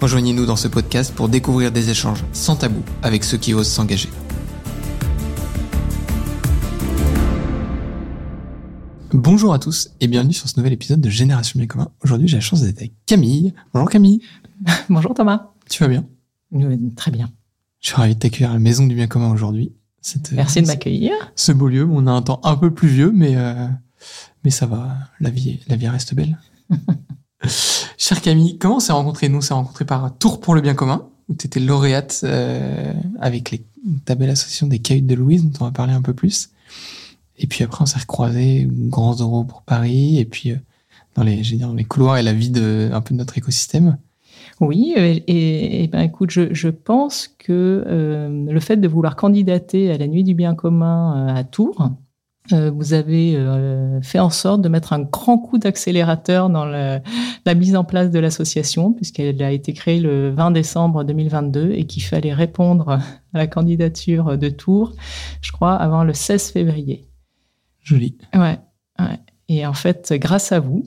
Rejoignez-nous dans ce podcast pour découvrir des échanges sans tabou avec ceux qui osent s'engager. Bonjour à tous et bienvenue sur ce nouvel épisode de Génération Bien Commun. Aujourd'hui, j'ai la chance d'être avec Camille. Bonjour Camille. Bonjour Thomas. Tu vas bien? Très bien. Je suis ravi de t'accueillir à la Maison du Bien Commun aujourd'hui. Merci de m'accueillir. Ce beau lieu, on a un temps un peu plus vieux, mais euh, mais ça va. La vie, la vie reste belle. Chère Camille, comment on s'est rencontrés Nous, on s'est rencontrés par Tour pour le bien commun, où tu étais lauréate euh, avec les, ta belle association des Cahuttes de Louise, dont on va parler un peu plus. Et puis après, on s'est recroisés, Grands Euros pour Paris, et puis euh, dans les, dans les couloirs et la vie de un peu de notre écosystème. Oui, et, et, ben écoute, je, je pense que euh, le fait de vouloir candidater à la Nuit du bien commun à Tours, euh, vous avez euh, fait en sorte de mettre un grand coup d'accélérateur dans la, mise en place de l'association, puisqu'elle a été créée le 20 décembre 2022 et qu'il fallait répondre à la candidature de Tours, je crois, avant le 16 février. Joli. Ouais, Et en fait, grâce à vous,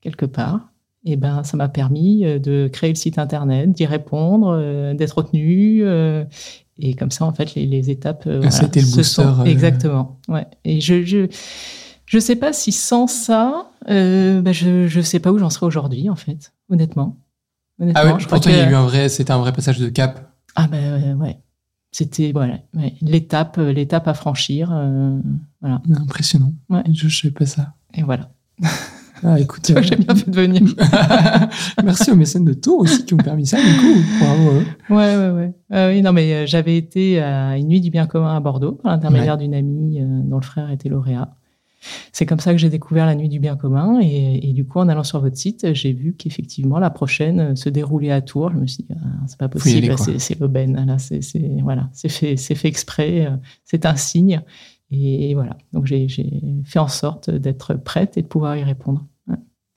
quelque part, et eh ben, ça m'a permis euh, de créer le site internet, d'y répondre, d'être retenu et comme ça, en fait, les, les étapes. Euh, C'était le booster. Euh, exactement. Ouais. Et je, je, je sais pas si sans ça, euh, bah je, je sais pas où j'en serais aujourd'hui, en fait, honnêtement. honnêtement ah oui, pour toi, il y a eu un vrai, c'était un vrai passage de cap. Ah ben ouais. C'était voilà, ouais. l'étape, l'étape à franchir. Euh, voilà. Impressionnant. Ouais. Je, je sais pas ça. Et voilà. Ah, écoute, j'ai bien fait de venir. Merci aux mécènes de Tours aussi qui ont permis ça, du coup. Bravo. Ouais, ouais, ouais. Ah oui, non, mais euh, j'avais été à une nuit du bien commun à Bordeaux par l'intermédiaire d'une amie euh, dont le frère était lauréat. C'est comme ça que j'ai découvert la nuit du bien commun et, et, du coup, en allant sur votre site, j'ai vu qu'effectivement la prochaine euh, se déroulait à Tours. Je me suis dit, ah, c'est pas possible, c'est l'aubaine. Là, c'est voilà, c'est fait, c'est fait exprès, c'est un signe. Et voilà, donc j'ai fait en sorte d'être prête et de pouvoir y répondre.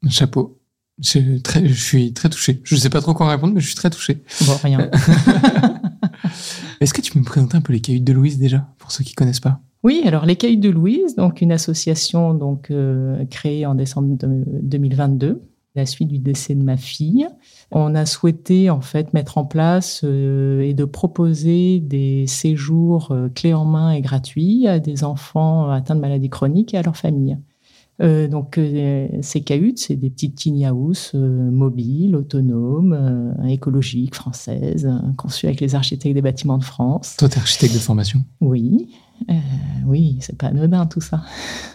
Chapeau. Je, très, je suis très touché. Je ne sais pas trop quoi répondre, mais je suis très touché. Bon, rien. Est-ce que tu peux me présenter un peu les Cahuttes de Louise déjà, pour ceux qui ne connaissent pas? Oui, alors les Cahuttes de Louise, donc une association donc euh, créée en décembre 2022, la suite du décès de ma fille. On a souhaité en fait mettre en place euh, et de proposer des séjours euh, clés en main et gratuits à des enfants atteints de maladies chroniques et à leurs familles. Euh, donc euh, ces cahutes, c'est des petites tiny house euh, mobiles, autonomes, euh, écologiques, françaises, conçues avec les architectes des bâtiments de France. Toi, tu es architecte de formation? Oui, oui, c'est pas anodin tout ça.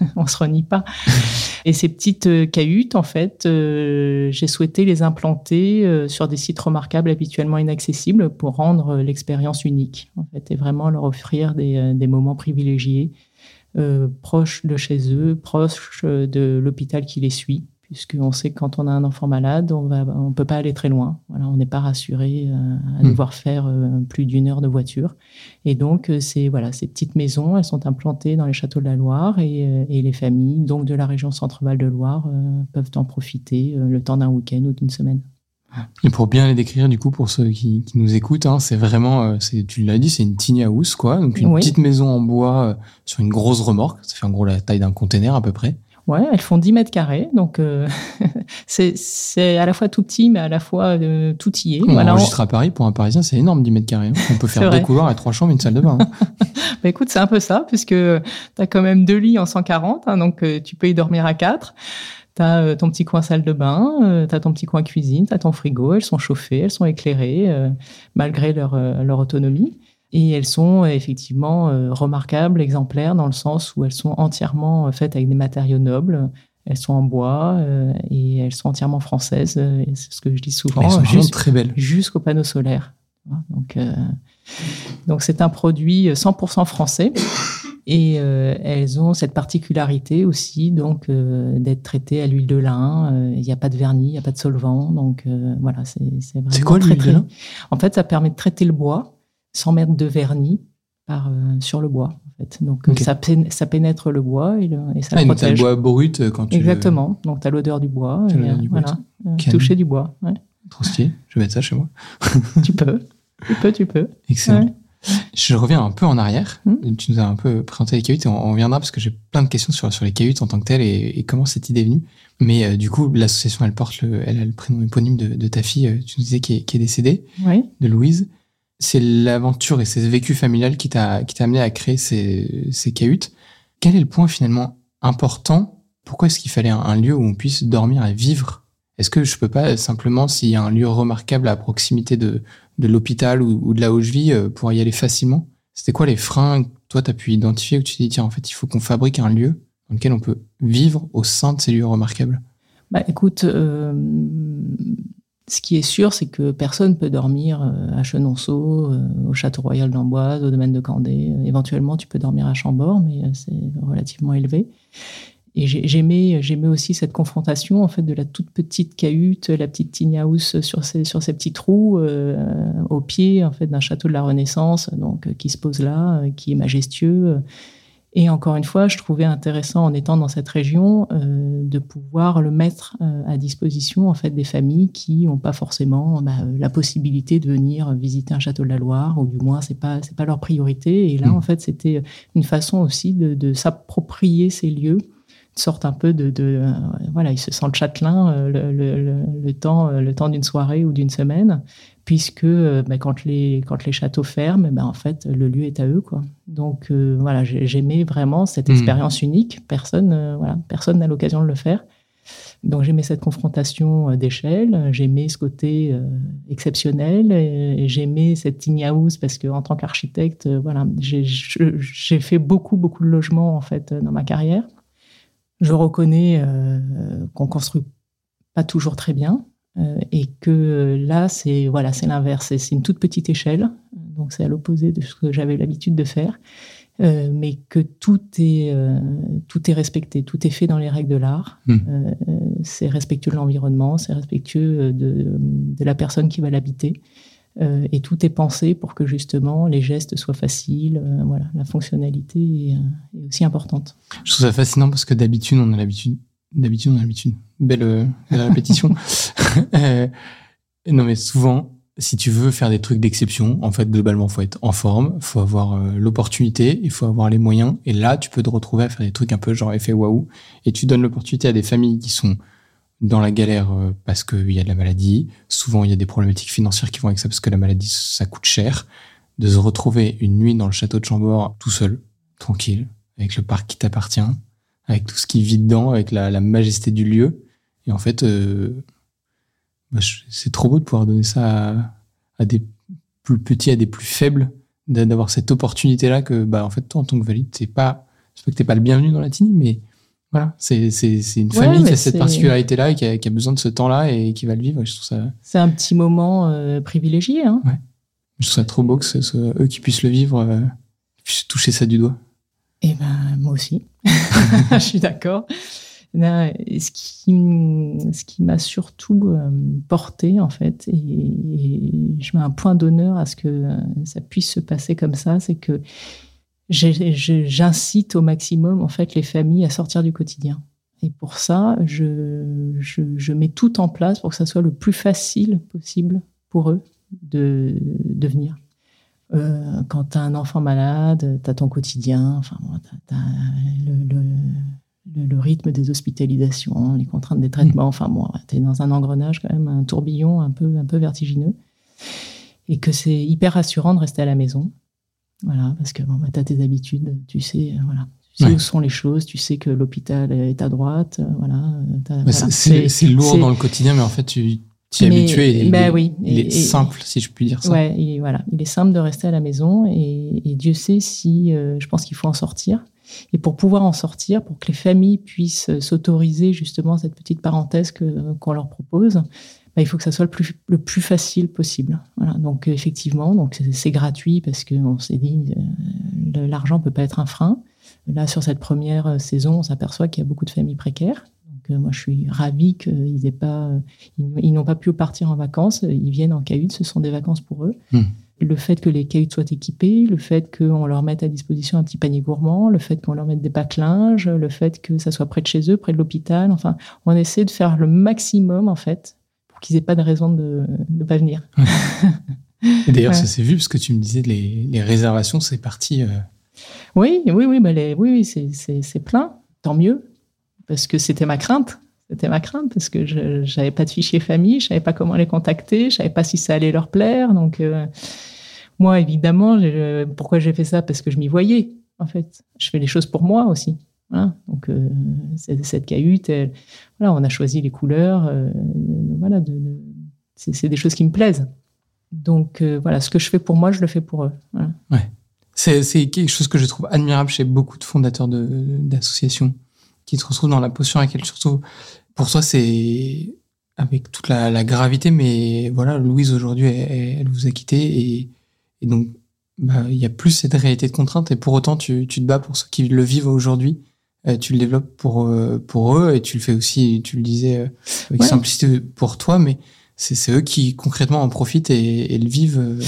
On se renie pas. Et ces petites cahutes, en fait, j'ai souhaité les implanter sur des sites remarquables habituellement inaccessibles pour rendre l'expérience unique, en fait, et vraiment leur offrir des, des moments privilégiés euh, proche de chez eux, proche de l'hôpital qui les suit, puisqu'on sait que quand on a un enfant malade, on va, on peut pas aller très loin. Voilà, on n'est pas rassuré euh, à hmm. devoir faire euh, plus d'une heure de voiture. Et donc, c'est voilà, ces petites maisons, elles sont implantées dans les châteaux de la Loire et, et les familles, donc de la région Centre-Val de Loire, peuvent en profiter le temps d'un week-end ou d'une semaine. Et pour bien les décrire, du coup, pour ceux qui, qui nous écoutent, hein, c'est vraiment, euh, c'est, tu l'as dit, c'est une tiny house, quoi. Donc une petite maison en bois euh, sur une grosse remorque. Ça fait en gros la taille d'un container à peu près. Ouais, elles font 10 mètres carrés, donc euh, c'est, à la fois tout petit, mais à la fois euh, tout y On voilà, enregistre à Paris, pour un Parisien, c'est énorme 10 mètres carrés. Hein. On peut faire deux couloirs et trois chambres, une salle de bain. Hein. bah écoute, c'est un peu ça, puisque tu as quand même deux lits en 140, hein, donc tu peux y dormir à quatre. T'as euh, ton petit coin salle de bain, euh, tu as ton petit coin cuisine, tu as ton frigo, elles sont chauffées, elles sont éclairées, euh, malgré leur, leur autonomie. Et elles sont effectivement remarquables, exemplaires, dans le sens où elles sont entièrement faites avec des matériaux nobles. Elles sont en bois et elles sont entièrement françaises. c'est ce que je dis souvent. Elles sont très belles. Jusqu'au panneau solaire. Donc, donc c'est un produit 100% français Et euh, elles ont cette particularité aussi, donc, euh, d'être traitées à l'huile de lin. Euh, Il n'y a pas de vernis, il n'y a pas de solvant. Donc, voilà, c'est vraiment C'est quoi l'huile de lin? En fait, ça permet de traiter le bois sans mettre de vernis par, sur le bois. Donc, ça, pén- ça pénètre le bois et, le- et ça Ah, le donc le protège. bois brut quand tu. Exactement. Donc, tu as l'odeur du bois. T'as et, l'odeur du bois, voilà, Calme. toucher du bois. ouais. Trop stylé. Je vais mettre ça chez moi. tu peux. Tu peux, tu peux. Excellent. Ouais. Je reviens un peu en arrière. Hmm. Tu nous as un peu présenté les cahutes et on, on reviendra parce que j'ai plein de questions sur, sur les cahutes en tant que telles et, et comment cette idée est venue. Mais euh, du coup, l'association, elle porte le, elle a le prénom éponyme de, de ta fille, euh, tu nous disais, qui est, qui est décédée, Oui. de Louise. C'est l'aventure et ce vécu familial qui t'a qui t'a amené à créer ces, ces cahutes. Quel est le point finalement important? Pourquoi est-ce qu'il fallait un, un lieu où on puisse dormir et vivre? Est-ce que je peux pas simplement, s'il y a un lieu remarquable à proximité de, l'hôpital ou, de là où je vis, euh, pour y aller facilement? C'était quoi les freins que toi tu as pu identifier où tu t'es tiens en fait il faut qu'on fabrique un lieu dans lequel on peut vivre au sein de ces lieux remarquables? Bah, écoute, euh, ce qui est sûr, c'est que personne peut dormir euh, à Chenonceau, au Château Royal d'Amboise, au domaine de Candé. Éventuellement, tu peux dormir à Chambord, mais c'est relativement élevé. Et j'ai- j'aimais, j'aimais aussi cette confrontation en fait de la toute petite cahute, la petite tiny house sur ces sur ces petits trous euh, au pied en fait d'un château de la Renaissance, donc euh, qui se pose là, euh, qui est majestueux. Et encore une fois, je trouvais intéressant en étant dans cette région euh, de pouvoir le mettre euh, à disposition en fait des familles qui n'ont pas forcément bah, la possibilité de venir visiter un château de la Loire, ou du moins c'est pas c'est pas leur priorité. Et là, Mm. en fait, c'était une façon aussi de, de s'approprier ces lieux, sorte un peu de, de euh, voilà, ils se sentent châtelains euh, le, le- le- le temps euh, le temps d'une soirée ou d'une semaine, puisque euh, bah, quand les quand les châteaux ferment, bah, en fait le lieu est à eux quoi. Donc voilà, j'ai- j'aimais vraiment cette Mhm. expérience unique. Personne, voilà, personne n'a l'occasion de le faire. Donc j'aimais cette confrontation d'échelle, j'aimais ce côté exceptionnel, et j'aimais cette house parce que en tant qu'architecte, voilà, j'ai- fait beaucoup beaucoup de logements en fait dans ma carrière. Je reconnais euh, qu'on construit pas toujours très bien euh, et que là c'est voilà c'est l'inverse, c'est une toute petite échelle, donc c'est à l'opposé de ce que j'avais l'habitude de faire. Euh, mais que tout est, euh, tout est respecté, tout est fait dans les règles de l'art. Mm. Euh, euh, c'est respectueux de l'environnement, c'est respectueux de, de la personne qui va l'habiter. Euh, et tout est pensé pour que justement les gestes soient faciles. euh, voilà, la fonctionnalité est, euh, est aussi importante. Je trouve ça fascinant parce que d'habitude, on a l'habitude. D'habitude, on a l'habitude. Belle, belle répétition. Non, mais souvent, si tu veux faire des trucs d'exception, en fait, globalement, faut être en forme, faut avoir l'opportunité, il faut avoir les moyens. Et là, tu peux te retrouver à faire des trucs un peu genre effet waouh. Et tu donnes l'opportunité à des familles qui sont dans la galère euh, parce qu'il y a de la maladie. Souvent, il y a des problématiques financières qui vont avec ça parce que la maladie, ça coûte cher. De se retrouver une nuit dans le château de Chambord tout seul, tranquille, avec le parc qui t'appartient, avec tout ce qui vit dedans, avec la, la majesté du lieu. Et en fait, euh, bah, c'est trop beau de pouvoir donner ça à, à des plus petits, à des plus faibles, d'a- d'avoir cette opportunité-là que, bah, en fait, toi, en tant que valide, c'est pas, c'est pas que t'es pas le bienvenu dans la tini, mais voilà, c'est, une Ouais, famille qui a cette particularité-là et qui a, qui a besoin de ce temps-là et qui va le vivre. Je trouve ça, C'est un petit moment euh, privilégié. Hein je trouve ça trop beau que ce soit eux qui puissent le vivre, euh, qui puissent toucher ça du doigt. Eh ben, moi aussi. Je suis d'accord. Ce qui, ce qui m'a surtout euh, porté, en fait, et, et je mets un point d'honneur à ce que euh, ça puisse se passer comme ça, c'est que j'incite au maximum, en fait, les familles à sortir du quotidien. Et pour ça, je, mets tout en place pour que ça soit le plus facile possible pour eux de, venir. Euh, quand tu as un enfant malade, tu as ton quotidien, enfin, tu as, le rythme des hospitalisations, les contraintes des traitements, enfin bon, tu es dans un engrenage quand même, un tourbillon un peu, un peu vertigineux. Et que c'est hyper rassurant de rester à la maison. Voilà, parce que bon, bah, tu as tes habitudes, tu sais, euh, voilà, tu sais Ouais. où sont les choses, tu sais que l'hôpital est à droite, euh, voilà. euh, Mais voilà. c'est- lourd dans le quotidien, mais en fait, tu t'y habitué. et il, bah est- oui, il et- est et- simple, si je puis dire ça. Ouais, il est, voilà, il est simple de rester à la maison et, et Dieu sait si euh, je pense qu'il faut en sortir. Et pour pouvoir en sortir, pour que les familles puissent s'autoriser justement cette petite parenthèse qu'on leur propose, bah, il faut que ça soit le plus, le plus facile possible. Voilà, donc euh, effectivement, donc c'est- gratuit parce qu'on s'est dit euh, l'argent peut pas être un frein. là, sur cette première saison, on s'aperçoit qu'il y a beaucoup de familles précaires. Donc, moi, je suis ravie qu'ils aient pas, ils, n'ont pas pu partir en vacances. Ils viennent en cahute, ce sont des vacances pour eux. Hmm. Le fait que les cahutes soient équipées, le fait qu'on leur mette à disposition un petit panier gourmand, le fait qu'on leur mette des pâtes linge, le fait que ça soit près de chez eux, près de l'hôpital. Enfin, on essaie de faire le maximum, en fait, pour qu'ils aient pas de raison de ne pas venir. Et d'ailleurs, ça s'est vu parce que tu me disais les, les réservations, c'est parti. Euh, oui, oui, oui, bah les, oui, oui c'est plein. Tant mieux, parce que c'était ma crainte. C'était ma crainte parce que je n'avais pas de fichier famille, je savais pas comment les contacter, je savais pas si ça allait leur plaire. Donc euh, moi, évidemment, pourquoi j'ai fait ça? Parce que je m'y voyais. En fait, je fais les choses pour moi aussi. Donc euh, cette cahute, voilà, on a choisi les couleurs. voilà, c'est des choses qui me plaisent. Donc voilà, ce que je fais pour moi, je le fais pour eux. Ouais. C'est quelque chose que je trouve admirable chez beaucoup de fondateurs d'associations qui se retrouvent dans la position à laquelle tu retrouves. Pour toi, c'est avec toute la, gravité, mais voilà, Louise aujourd'hui, elle, vous a quitté et, donc bah, il y a plus cette réalité de contrainte et pour autant tu, te bats pour ceux qui le vivent aujourd'hui. Euh, tu le développes pour euh, pour eux et tu le fais aussi, tu le disais euh, avec simplicité pour toi, mais c'est eux qui concrètement en profitent et, et le vivent.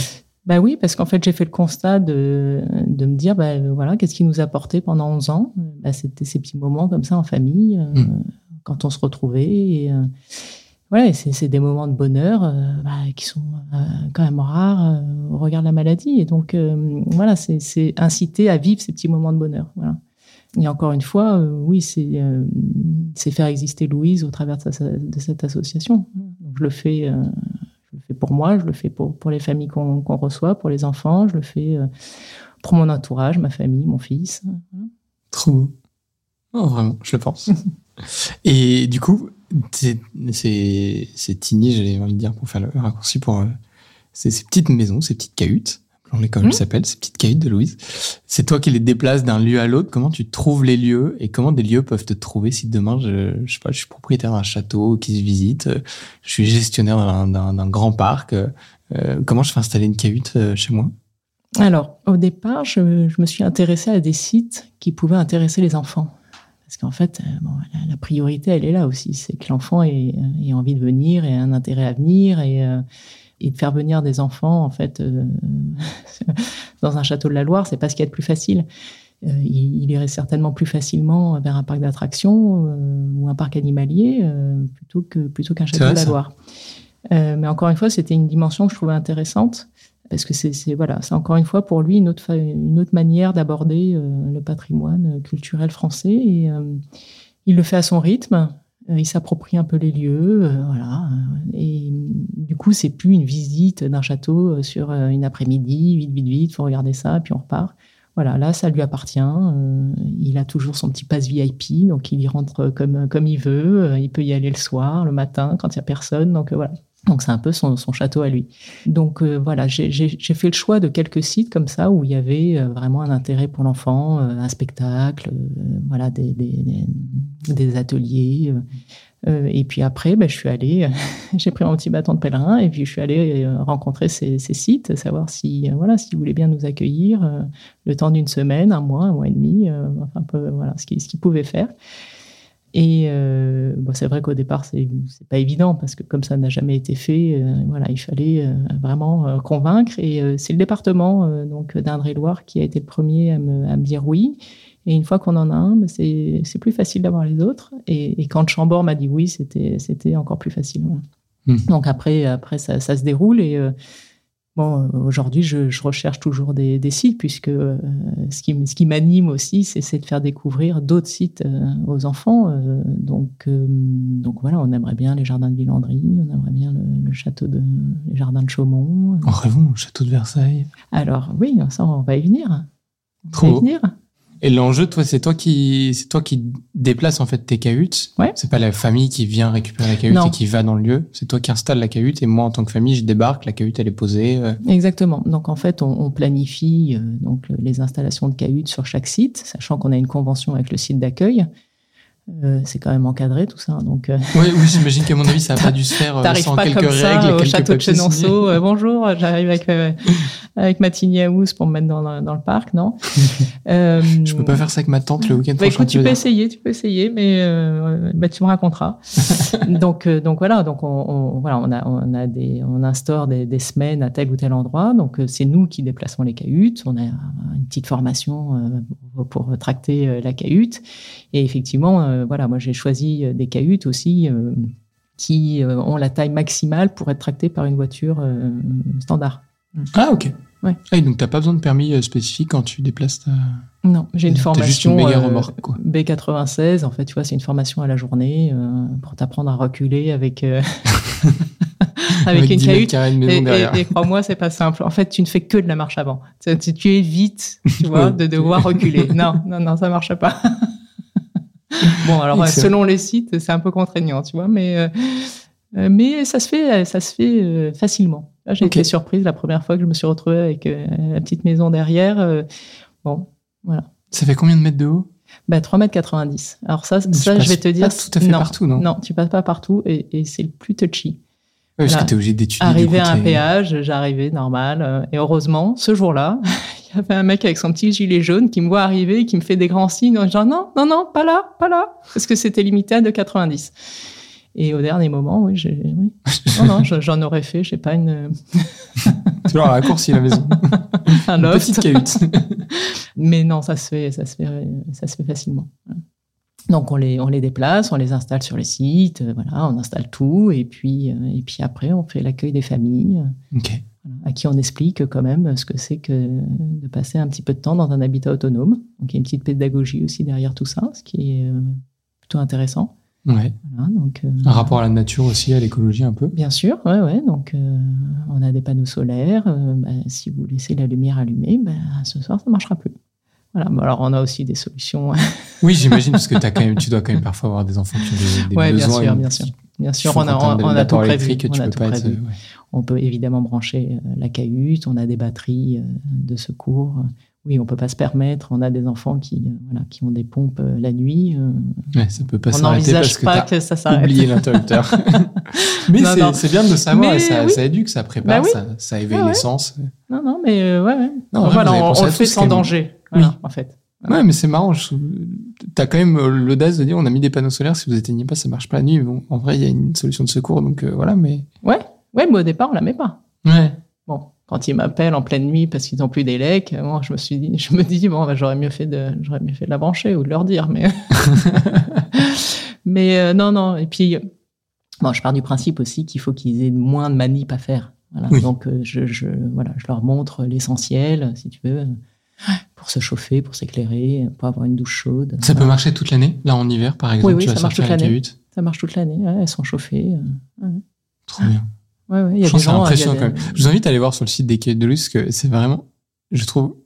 Bah oui, parce qu'en fait, j'ai fait le constat de, de me dire, bah, voilà, qu'est-ce qui nous a porté pendant 11 ans? Bah, C'était ces petits moments comme ça en famille, euh, hmm. quand on se retrouvait. Et, euh, voilà, c'est des moments de bonheur euh, bah, qui sont quand même rares au regard de la maladie. Et donc, voilà, c'est inciter à vivre ces petits moments de bonheur. Voilà. Et encore une fois, oui, c'est faire exister Louise au travers de, de cette association. Donc, je le fais je le fais pour moi, je le fais pour, pour les familles qu'on reçoit, pour les enfants, je le fais euh, pour mon entourage, ma famille, mon fils. Trop beau. Oh, vraiment, je le pense. Et du coup, c'est Tini, j'avais envie de dire, pour faire le raccourci pour euh, ces petites maisons, ces petites cahutes l'école mmh. s'appelle, ces petites cahiers de Louise. C'est toi qui les déplaces d'un lieu à l'autre. Comment tu trouves les lieux et comment des lieux peuvent te trouver si demain, je, je sais pas, je suis propriétaire d'un château qui se visite, je suis gestionnaire d'un grand parc. Euh, comment je fais installer une cahute euh, chez moi? Alors, au départ, je, je, me suis intéressée à des sites qui pouvaient intéresser les enfants. Parce qu'en fait, euh, bon, la, priorité, elle est là aussi. C'est que l'enfant ait, ait, envie de venir et un intérêt à venir et et de faire venir des enfants en fait euh, dans un château de la Loire, c'est pas ce qu'il y a de plus facile. Euh, il, irait certainement plus facilement vers un parc d'attractions euh, ou un parc animalier plutôt que plutôt qu'un château de la Loire. mais encore une fois, c'était une dimension que je trouvais intéressante parce que c'est voilà, c'est encore une fois pour lui une autre une autre manière d'aborder le patrimoine culturel français et il le fait à son rythme. Euh, il s'approprie un peu les lieux, euh, voilà. Et du coup, c'est plus une visite d'un château euh, sur une après-midi, vite, vite, vite, faut regarder ça, puis on repart. Voilà, là, ça lui appartient. il a toujours son petit passe VIP, donc il y rentre comme, comme il veut. il peut y aller le soir, le matin, quand il n'y a personne. Donc voilà. Donc c'est un peu son, château à lui. Donc euh, voilà, j'ai fait le choix de quelques sites comme ça où il y avait euh, vraiment un intérêt pour l'enfant, euh, un spectacle, voilà, des, ateliers. et puis après, ben, je suis allée, j'ai pris mon petit bâton de pèlerin et puis je suis allée rencontrer ces, sites, savoir si voilà, s'ils voulaient bien nous accueillir le temps d'une semaine, un mois, un mois et demi, enfin peu, voilà, ce qu'ils pouvaient faire. Et euh, bon, c'est vrai qu'au départ, c'est pas évident parce que comme ça n'a jamais été fait, euh, voilà, il fallait euh, vraiment euh, convaincre. Et c'est le département donc d'Indre-et-Loire qui a été le premier à me, à me, dire oui. Et une fois qu'on en a un, ben, c'est plus facile d'avoir les autres. Et, et quand Chambord m'a dit oui, c'était c'était encore plus facile. Mmh. Donc après après ça, ça se déroule et Bon, euh, aujourd'hui, je, je, recherche toujours des, des sites puisque euh, ce qui, ce qui m'anime aussi, c'est de faire découvrir d'autres sites euh, aux enfants. donc, donc voilà, on aimerait bien les jardins de Villandry, on aimerait bien le, château de, les jardins de Chaumont. En rêvons, le château de Versailles. Alors oui, ça, on va y venir. On Trop. Va y venir. Et l'enjeu, toi, c'est toi qui, c'est toi qui déplace en fait tes cahutes. Ouais. C'est pas la famille qui vient récupérer la cahute et qui va dans le lieu. C'est toi qui installes la cahute et moi, en tant que famille, je débarque, la cahute elle est posée. Euh. Exactement. Donc en fait, on, planifie euh, donc les installations de cahutes sur chaque site, sachant qu'on a une convention avec le site d'accueil. Euh, c'est quand même encadré tout ça. Donc, euh, Ouais, oui, j'imagine qu'à mon avis, ça n'a pas dû se faire euh, sans pas quelques comme ça règles au quelques château de. Chenonceau. euh, bonjour, j'arrive avec euh, avec ma tiny house pour me mettre dans, le- dans le parc, non Euh, Je peux pas faire ça avec ma tante le week-end Bah, prochain. écoute, tu peux dire. essayer, tu peux essayer, mais euh, bah, tu me raconteras. donc, euh, donc voilà, donc on, on- voilà, on a, on a des, on instaure des, des semaines à tel ou tel endroit. Donc euh, c'est nous qui déplaçons les cahutes. On a une petite formation euh, pour, pour tracter euh, la cahute. Et effectivement, euh, voilà, moi j'ai choisi euh, des cahutes aussi. qui ont la taille maximale pour être tractées par une voiture standard. Ah, ok. Ouais. Ah, donc, t'as pas besoin de permis spécifique quand tu déplaces ta. Non, j'ai une formation juste une méga remorque, quoi. B96. En fait, tu vois, c'est une formation à la journée euh, pour t'apprendre à reculer avec euh, avec, une 10 mètres cahute. Et, et- derrière. et crois-moi, c'est pas simple. En fait, tu ne fais que de la marche avant. Tu, évites, tu vois, Ouais. de devoir reculer. Non, non, non, ça marche pas. bon, alors Excellent. selon les sites, c'est un peu contraignant, tu vois, mais euh, euh, mais ça se fait, ça se fait euh, facilement. Là, j'ai été surprise la première fois que je me suis retrouvée avec euh, la petite maison derrière. euh, bon, Ça fait combien de mètres de haut? Bah, 3,90 m. Alors ça, ça je vais te dire. pas tout à fait partout, non? Non, tu passes pas partout et, et c'est le plus touchy. Ouais, Parce Voilà. que t'es obligé d'étudier. Arrivé à un péage, j'arrivais normal. euh, et heureusement, ce jour-là, il y avait un mec avec son petit gilet jaune qui me voit arriver et qui me fait des grands signes en disant non, non, non, pas là, pas là. Parce que c'était limité à 2,90. Et au dernier moment, oui, j'ai, oui. Non, non, je- j'en aurais fait, je sais pas, une, Toujours à la course, la maison. un Une loft. petite cahute. Mais non, ça se fait, ça se fait, ça se fait facilement. Donc on les, on les déplace, on les installe sur les sites, euh, voilà, on installe tout et puis, euh, et puis après on fait l'accueil des familles euh, à qui on explique quand même ce que c'est que de passer un petit peu de temps dans un habitat autonome. Donc il y a une petite pédagogie aussi derrière tout ça, ce qui est plutôt intéressant. Ouais. Voilà, donc, euh, Un rapport à la nature aussi, à l'écologie un peu. Bien sûr, ouais, ouais. Donc, euh, on a des panneaux solaires. euh, bah, si vous laissez la lumière allumée, bah, ce soir, ça ne marchera plus. Voilà. Alors, on a aussi des solutions. Oui, j'imagine, parce que as quand même, tu dois quand même parfois avoir des enfants qui ont des, des ouais, bien besoins. sûr, bien sûr. Bien sûr, on a, on, on a tout prévu. On a tout être, prévu. ouais. On peut évidemment brancher euh, la cahute. On a des batteries euh, de secours. Oui, on peut pas se permettre. On a des enfants qui, euh, voilà, qui ont des pompes la nuit. Ouais, ça peut pas on s'arrêter parce n'envisage que pas que ça s'arrête. oublié l'interrupteur. Mais c'est bien de le savoir et ça, oui. ça éduque, ça prépare, Bah oui. ça, ça éveille Ah ouais. l'essence. Non, non, mais euh, ouais. Non, voilà, on, on le fait sans danger. Voilà, Oui. en fait. Ouais, mais c'est marrant. je- T'as quand même euh, l'audace de dire on a mis des panneaux solaires, si vous éteignez pas, ça marche pas la nuit. Bon, en vrai, il y a une solution de secours, donc euh, voilà, mais. Ouais, ouais, mais au départ, on la met pas. Ouais. Bon, quand ils m'appellent en pleine nuit parce qu'ils n'ont plus d'élec, moi, je me suis dit, je me dis, bon, bah, j'aurais mieux fait de, j'aurais mieux fait de la brancher ou de leur dire, mais, mais euh, non, non. Et puis, bon, je pars du principe aussi qu'il faut qu'ils aient moins de manip à faire. Voilà. Oui. Donc, euh, je, je, voilà, je leur montre l'essentiel, si tu veux, pour se chauffer, pour s'éclairer, pour avoir une douche chaude. Ça peut marcher toute l'année. Là, en hiver, par exemple, oui, tu vas ça marche sortir toute la l'année. cahute. Ça marche toute l'année. ouais, elles sont chauffées. euh, Trop bien. Ouais, ouais, il y a Je des gens. impressionnant il y a quand même. Je vous invite à aller voir sur le site des Quais de que c'est vraiment, je trouve,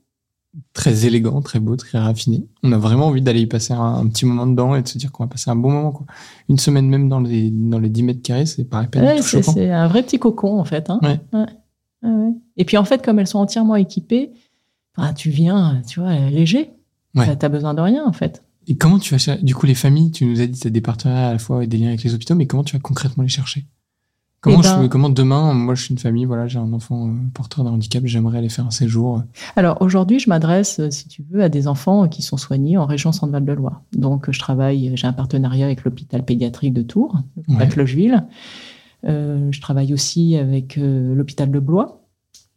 très élégant, très beau, très raffiné. On a vraiment envie d'aller y passer un, un petit moment dedans et de se dire qu'on va passer un bon moment. Quoi. Une semaine même dans les, dans les 10 mètres carrés, c'est pareil, pas Ouais, du tout c'est un vrai petit cocon en fait. Hein. Ouais. Ouais, ouais. Et puis en fait, comme elles sont entièrement équipées, bah, tu viens, tu vois, léger. Ouais. Tu as besoin de rien en fait. Et comment tu vas chercher Du coup, les familles, tu nous as dit que tu as des partenariats à la fois et des liens avec les hôpitaux, mais comment tu vas concrètement les chercher comment, Eh ben- je, comment demain, moi je suis une famille, voilà, j'ai un enfant euh, porteur d'un handicap, j'aimerais aller faire un séjour. Alors aujourd'hui, je m'adresse, euh, si tu veux, à des enfants qui sont soignés en région Centre-Val de Loire. Donc je travaille, j'ai un partenariat avec l'hôpital pédiatrique de Tours, Ouais. à Clocheville. Euh, je travaille aussi avec euh, l'hôpital de Blois.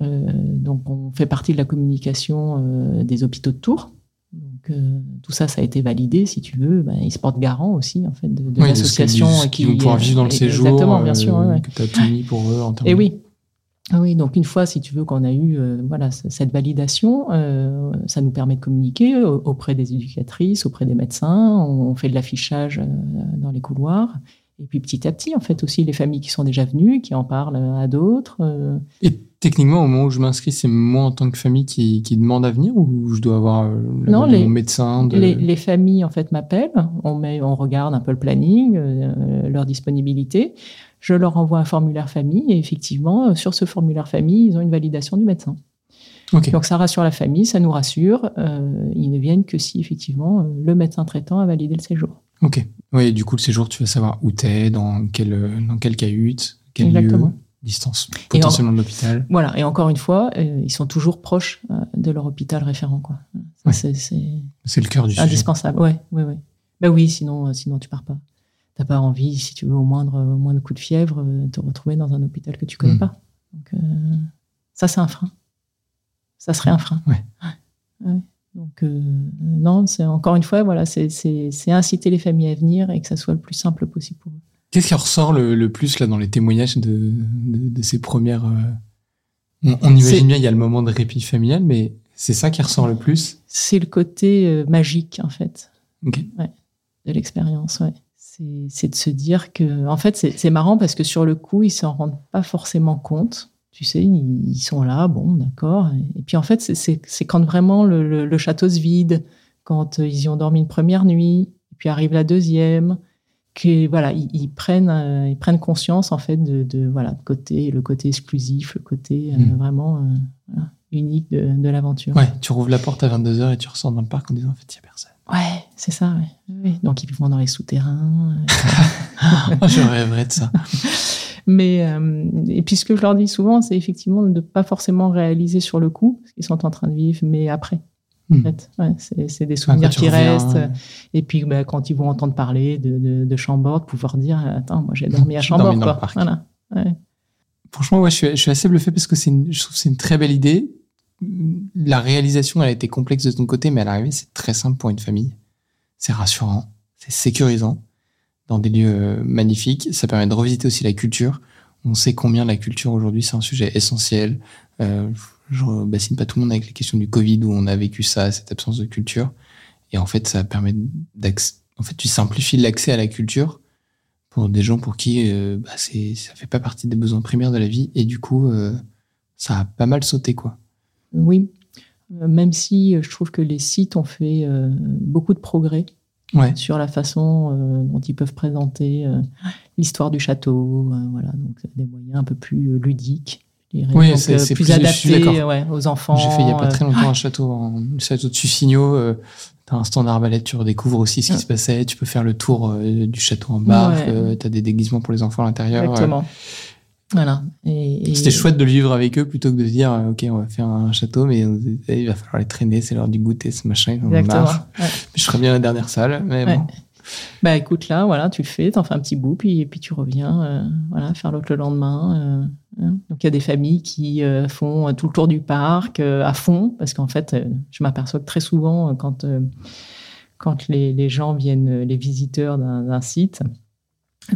Euh, donc on fait partie de la communication euh, des hôpitaux de Tours. Donc euh, tout ça, ça a été validé, si tu veux. Ben, ils se portent garant aussi en fait de, de Oui, l'association qu'ils vont pouvoir vivre dans le séjour. Exactement, bien sûr. euh, ouais, ouais. Que tu as tout mis pour eux en termes Et de- oui. Ah Oui, donc une fois, si tu veux, qu'on a eu euh, voilà, cette validation, ça nous permet de communiquer au- auprès des éducatrices, auprès des médecins. On fait de l'affichage dans les couloirs. Et puis petit à petit, en fait, aussi les familles qui sont déjà venues, qui en parlent à d'autres. Et techniquement, au moment où je m'inscris, c'est moi en tant que famille qui, qui demande à venir ou je dois avoir euh, l'avis Non, les- mon médecin de... Les, les familles en fait m'appellent, on met, on regarde un peu le planning, euh, leur disponibilité. Je leur envoie un formulaire famille et effectivement, euh, sur ce formulaire famille, ils ont une validation du médecin. Ok. Donc ça rassure la famille, ça nous rassure. euh, ils ne viennent que si effectivement le médecin traitant a validé le séjour. Ok. Oui, du coup, le séjour, tu vas savoir où t'es, dans quelle, dans quelle cahute, quel Exactement. lieu, distance potentiellement de l'hôpital. Voilà. Et encore une fois, euh, ils sont toujours proches euh, de leur hôpital référent, quoi. Ouais. c'est- le cœur du sujet. indispensable. Ouais, ouais, ouais. Bah oui, sinon, euh, sinon tu pars pas. T'as pas envie, si tu veux, au moindre, au moindre coup de fièvre, euh, te retrouver dans un hôpital que tu connais Mm. pas. Donc, ça, c'est un frein. Ça serait un frein. Ouais. Ouais. Donc, non, c'est encore une fois, voilà, c'est- c'est c'est inciter les familles à venir et que ça soit le plus simple possible pour eux. Qu'est-ce qui ressort le, le plus là dans les témoignages de, de, de ces premières. euh, On, imagine bien, il y a le moment de répit familial, mais c'est ça qui ressort le plus? C'est le côté euh, magique, en fait. Ok. de l'expérience, ouais. C'est de se dire que, en fait, c'est marrant parce que sur le coup, ils s'en rendent pas forcément compte. Tu sais, ils, ils sont là, bon, d'accord. Et puis en fait, c'est- quand vraiment le, le- le château se vide, quand euh, ils y ont dormi une première nuit, puis arrive la deuxième, que voilà, ils, ils prennent euh, ils prennent conscience en fait de, de voilà de côté le côté exclusif, le côté euh, Mm. vraiment euh, voilà, unique de, de l'aventure. Ouais, tu rouvres la porte à 22h et tu ressors dans le parc en disant en fait, il n'y a personne. Ouais, c'est ça. Ouais. Oui. Donc ils vont dans les souterrains. Ah, je rêverais de ça. Mais euh, et puis ce que je leur dis souvent, c'est effectivement de ne pas forcément réaliser sur le coup ce qu'ils sont en train de vivre, mais après. Hmm. ouais, c'est des quand souvenirs qui reviens, restent. euh, Et puis bah, quand ils vont entendre parler de, de, de Chambord, pouvoir dire attends, moi j'ai dormi à Chambord, dormi dans le quoi. parc. Voilà. Ouais. Franchement, ouais, je suis, je suis assez bluffé parce que une- je trouve que c'est une très belle idée. La réalisation, elle a été complexe de ton côté, mais à l'arrivée, c'est très simple pour une famille. C'est rassurant, c'est sécurisant dans des lieux euh, magnifiques. Ça permet de revisiter aussi la culture. On sait combien la culture aujourd'hui, c'est un sujet essentiel. Euh, je ne bassine pas tout le monde avec les questions du Covid où on a vécu ça, cette absence de culture. Et en fait, ça permet. En fait, tu simplifies l'accès à la culture pour des gens pour qui euh, bah, c'est ça fait pas partie des besoins primaires de la vie et du coup euh, ça a pas mal sauté quoi. Oui, Euh, même si je trouve que les sites ont fait beaucoup de progrès Ouais. sur la façon euh, dont ils peuvent présenter euh, l'histoire du château, euh, voilà, donc des moyens un peu plus ludiques, Oui, c'est- plus, plus- ouais, aux enfants. J'ai fait il y a pas très longtemps un château en le château de Sucigno, t'as un stand arbalète, tu redécouvres aussi ce qui se passait, tu peux faire le tour du château en barque, euh, t'as des déguisements pour les enfants à l'intérieur. Exactement. Voilà. Et, et- C'était chouette de le vivre avec eux plutôt que de se dire euh, ok on va faire un château mais on- il va falloir les traîner, c'est l'heure du goûter, ce machin, Exactement. ouais. Je serais bien à la dernière salle, mais Ouais. bon. Bah écoute, là, voilà, tu le fais, t'en fais un petit bout, puis, puis tu reviens euh, voilà, faire l'autre le lendemain. euh, hein. Donc il y a des familles qui euh, font euh, tout le tour du parc euh, à fond, parce qu'en fait, euh, je m'aperçois que très souvent, euh, quand, euh, quand les, les gens viennent, euh, les visiteurs d'un site,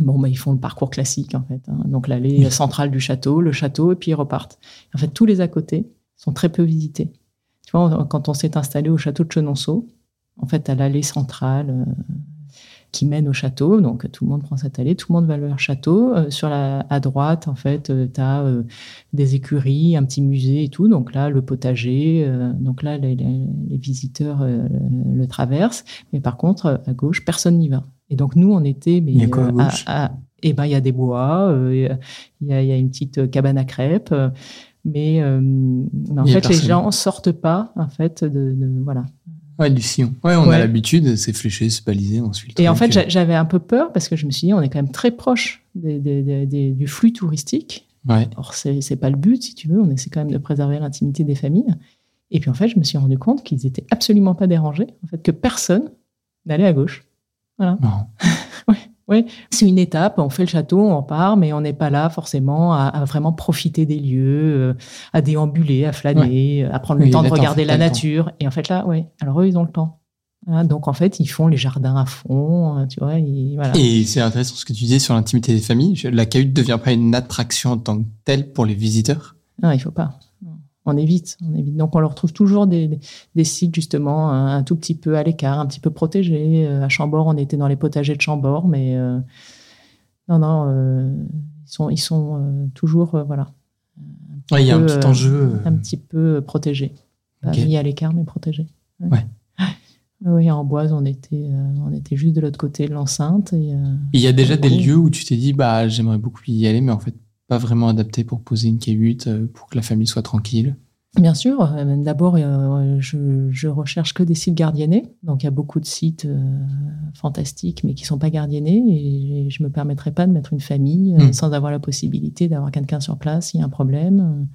bon, bah, ils font le parcours classique, en fait. hein. Donc l'allée centrale du château, le château, et puis ils repartent. En fait, tous les à côté sont très peu visités. Tu vois, quand on s'est installé au château de Chenonceau, en fait, à l'allée centrale, euh, qui mène au château. Donc tout le monde prend cette allée, tout le monde va vers le château. Euh, sur la à droite, en fait, tu as des écuries, un petit musée et tout. Donc là, le potager. euh, donc là, les, les- les visiteurs euh, le traversent. Mais par contre, à gauche, personne n'y va. Et donc nous, on était. Mais, Il y a quoi à euh, gauche? eh ben, il y a des bois, euh, il y, y a une petite cabane à crêpes. euh, mais, euh, mais en fait, les gens sortent pas, en fait, de, de- voilà. Ouais, du sillon. Ouais, on Ouais. a l'habitude, c'est fléché, c'est balisé, on suit le Et en fait, j'a- j'avais un peu peur parce que je me suis dit, on est quand même très proche des- des- des- des- du flux touristique. Ouais. Or, c'est pas le but, si tu veux. On essaie quand même de préserver l'intimité des familles. Et puis, en fait, je me suis rendu compte qu'ils étaient absolument pas dérangés. En fait, que personne n'allait à gauche. Marrant. Oui, c'est une étape. On fait le château, on part, mais on n'est pas là forcément à, à vraiment profiter des lieux, euh, à déambuler, à flâner, à prendre Oui, le temps de regarder la nature. Et en fait, là, ouais. Alors eux, ils ont le temps. Voilà, donc en fait, ils font les jardins à fond, euh, tu vois. voilà. Et c'est intéressant ce que tu disais sur l'intimité des familles. La cahute ne devient pas une attraction en tant que telle pour les visiteurs? Non, il faut pas. On évite, on évite. Donc on leur trouve toujours des, sites justement un, un tout petit peu à l'écart, un petit peu protégés. Euh, À Chambord, on était dans les potagers de Chambord, mais euh, non, non, euh, ils sont, ils sont euh, toujours voilà, Ouais, il y a un petit enjeu. un petit peu protégés, pas mis à l'écart, mais protégés. Ouais. Oui, en Boise, on était, on était juste de l'autre côté de l'enceinte. Et, Il y a déjà des lieux où tu t'es dit, bah, j'aimerais beaucoup y aller, mais en fait, pas vraiment adapté pour poser une cahute, euh, pour que la famille soit tranquille. Bien sûr. euh, D'abord, euh, je, je recherche que des sites gardiennés. Donc, il y a beaucoup de sites euh, fantastiques, mais qui sont pas gardiennés. Et je me permettrai pas de mettre une famille euh, Mm. sans avoir la possibilité d'avoir quelqu'un sur place s'il y a un problème.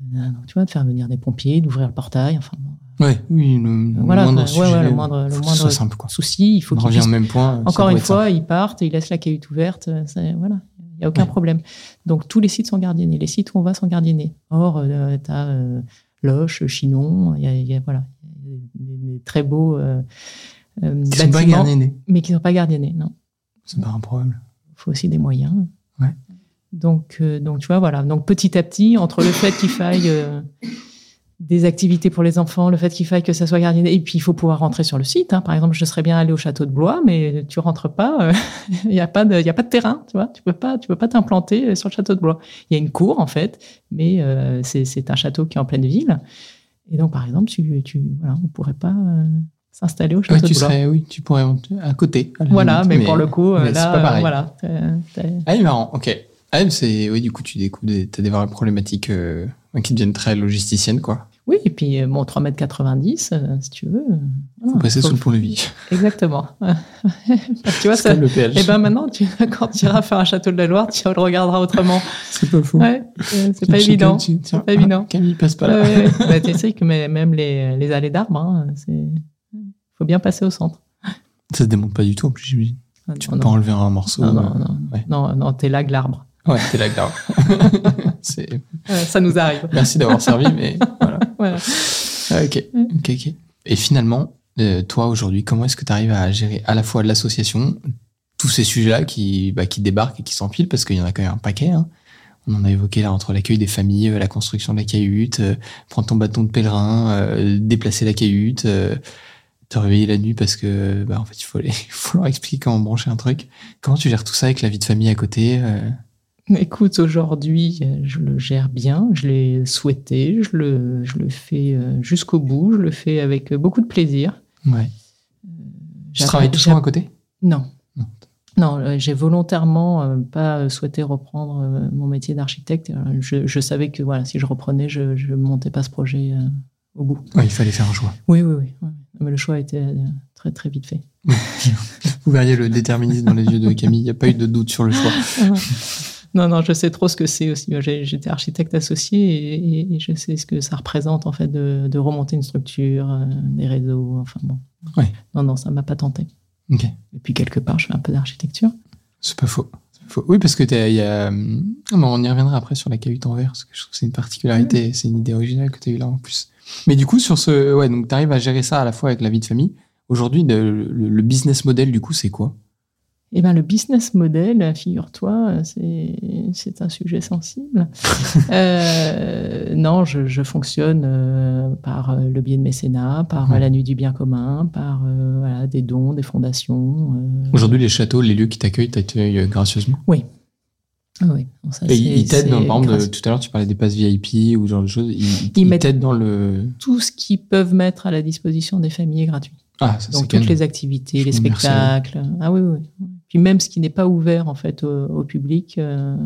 Donc, tu vois, de faire venir des pompiers, d'ouvrir le portail. Enfin, Ouais, oui, le, le voilà, moindre ouais, sujet, ouais, le moindre, le moindre simple, souci, il faut On revient au même point. encore une fois, ils partent et ils laissent la cahute ouverte. Voilà, il n'y a aucun Ouais. problème. Donc, tous les sites sont gardiennés. Les sites où on va sont gardiennés. Or, tu as Loche, Chinon, il y a, il y a- voilà, des, des très beaux euh, euh, Ils sont pas bâtiments, gardiennés. mais qui ne sont pas gardiennés. Non, C'est pas improbable. il faut aussi des moyens. Ouais. Donc, euh, donc, tu vois, voilà. Donc, petit à petit, entre le fait qu'il faille euh, des activités pour les enfants, le fait qu'il faille que ça soit gardienné, et puis il faut pouvoir rentrer sur le site. hein. Par exemple, je serais bien allé au château de Blois, mais tu rentres pas, euh, il n'y a pas de, il y a pas de terrain, tu vois. Tu peux pas, tu peux pas t'implanter euh, sur le château de Blois. Il y a une cour en fait, mais euh, c'est, un château qui est en pleine ville. Et donc, par exemple, tu, tu, voilà, on pourrait pas euh, s'installer au château Ouais, de Blois. serais, oui, tu pourrais à côté. à Voilà, mais, pour le coup, euh, là, pas pareil. euh, voilà. Ah, oui, marrant, ok. Ah, c'est, oui, du coup, tu découvres des, t'as des vraies problématiques euh, qui deviennent très logisticiennes, quoi. Oui, et puis, euh, bon, 3,90 m, si tu veux. euh, Faut voilà, passer faut- sous le pont-levis. Exactement. tu vois, ça, comme le péage. et ben maintenant, tu, quand tu iras faire un château de la Loire, tu le regarderas autrement. c'est pas. Ouais, euh, c'est pas évident. tu- C'est pas évident. Camille passe pas là. ouais, ouais. Bah, tu sais que même les, les allées d'arbres, hein, c'est faut bien passer au centre. Ça se démonte pas du tout, en plus, j'imagine. Ah, Tu peux non. pas enlever un morceau. Non, non, euh, non, ouais. non, non, t'es là, l'arbre. Ouais, t'es là, grave. c'est... Ouais, ça nous arrive. Merci d'avoir servi, mais voilà. Voilà. Ah, ok, ok, ok. Et finalement, euh, toi aujourd'hui, comment est-ce que tu arrives à gérer à la fois l'association, tous ces sujets-là qui, bah, qui débarquent et qui s'empilent, parce qu'il y en a quand même un paquet. hein. On en a évoqué là entre l'accueil des familles, euh, la construction de la cahute, euh, prendre ton bâton de pèlerin, euh, déplacer la cahute, euh, te réveiller la nuit parce que bah, en fait il faut, les- il faut leur expliquer comment brancher un truc. Comment tu gères tout ça avec la vie de famille à côté euh? Écoute, aujourd'hui, euh, je le gère bien. Je l'ai souhaité. Je le, je le fais euh, jusqu'au bout. Je le fais avec euh, beaucoup de plaisir. Ouais. Tu travailles toujours à côté? Non. Non. Non, j'ai volontairement pas souhaité reprendre mon métier d'architecte. Je, je savais que voilà, si je reprenais, je ne montais pas ce projet au bout. Ouais, il fallait faire un choix. Oui, oui, oui. Mais le choix a été très, très vite fait. Vous verriez le déterminisme dans les yeux de Camille, il n'y a pas eu de doute sur le choix. non, non, je sais trop ce que c'est aussi. J'étais architecte associé et, et- et je sais ce que ça représente en fait de, de remonter une structure, euh, des réseaux. Enfin bon. Non, non, ça m'a pas tenté. Et puis quelque part, je fais un peu d'architecture. C'est pas faux. C'est pas faux. Oui, parce que y a. bon, on y reviendra après sur la cahute en verre, parce que je trouve que c'est une particularité, c'est une idée originale que tu as eue là en plus. Mais du coup, sur ce. Ouais, donc tu arrives à gérer ça à la fois avec la vie de famille. Aujourd'hui, le, le- le business model, du coup, c'est quoi? Eh ben, le business model, figure-toi, c'est un sujet sensible. Euh, non, je, je fonctionne euh, par euh, le biais de mécénat, par Ouais. la nuit du bien commun, par euh, voilà, des dons, des fondations. Aujourd'hui, les châteaux, les lieux qui t'accueillent, t'accueillent gracieusement? Oui, ça, Et ils t'aident, par exemple, de- tout à l'heure, tu parlais des passes VIP ou ce genre de choses. Ils, Ils ils mettent- t'aident dans le. tout ce qu'ils peuvent mettre à la disposition des familles est gratuit. Ah, ça, Donc toutes les activités, les spectacles. Ah oui, oui. oui. Puis même ce qui n'est pas ouvert en fait au, au public, euh,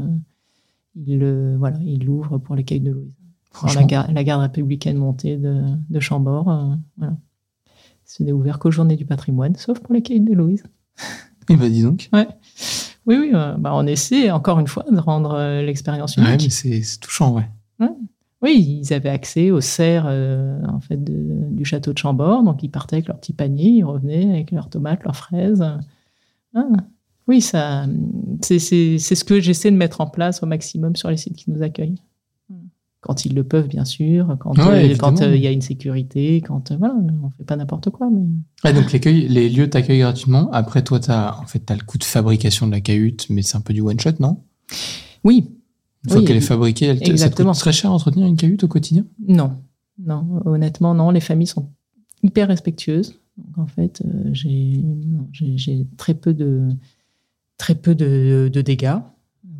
il le voilà, il l'ouvre pour les cailles de Louise. Alors, la, garde, la garde républicaine montée de, de Chambord, euh, voilà. Ce n'est ouvert qu'aux journées du patrimoine, sauf pour les cailles de Louise. Eh ben, dis donc. Oui, oui, euh, bah, on essaie encore une fois de rendre euh, l'expérience unique. Ouais, mais c'est touchant, ouais. Oui, ils avaient accès aux serres euh, en fait, de- du château de Chambord. Donc, ils partaient avec leur petit panier, ils revenaient avec leurs tomates, leurs fraises. Ah, oui, ça, c'est c'est- c'est ce que j'essaie de mettre en place au maximum sur les sites qui nous accueillent. Quand ils le peuvent, bien sûr, quand Ouais, euh, euh, il y a une sécurité, quand euh, voilà, on fait pas n'importe quoi. Mais... Donc les lieux t'accueillent gratuitement. Après, toi, t'as en fait, as le coût de fabrication de la cahute, mais c'est un peu du one shot, non? Oui, Une fois Oui, qu'elle est fabriquée, elle te, ça te exactement. coûte très cher à entretenir une cahute au quotidien? Non, non, honnêtement, non. Les familles sont hyper respectueuses. Donc, en fait, euh, j'ai très peu de très peu de, de dégâts,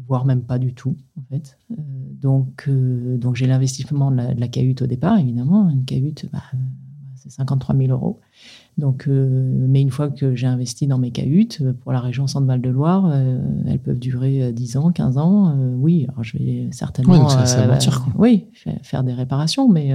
voire même pas du tout, en fait. Euh, donc, euh, donc j'ai l'investissement de la, de la cahute au départ, évidemment. Une cahute, bah, euh, c'est 53 000 euros. Donc, euh, mais une fois que j'ai investi dans mes cahutes, pour la région Centre-Val-de-Loire, euh, elles peuvent durer euh, 10 ans, 15 ans. Euh, oui, alors je vais certainement ça- va mentir, oui, fa- faire des réparations, mais,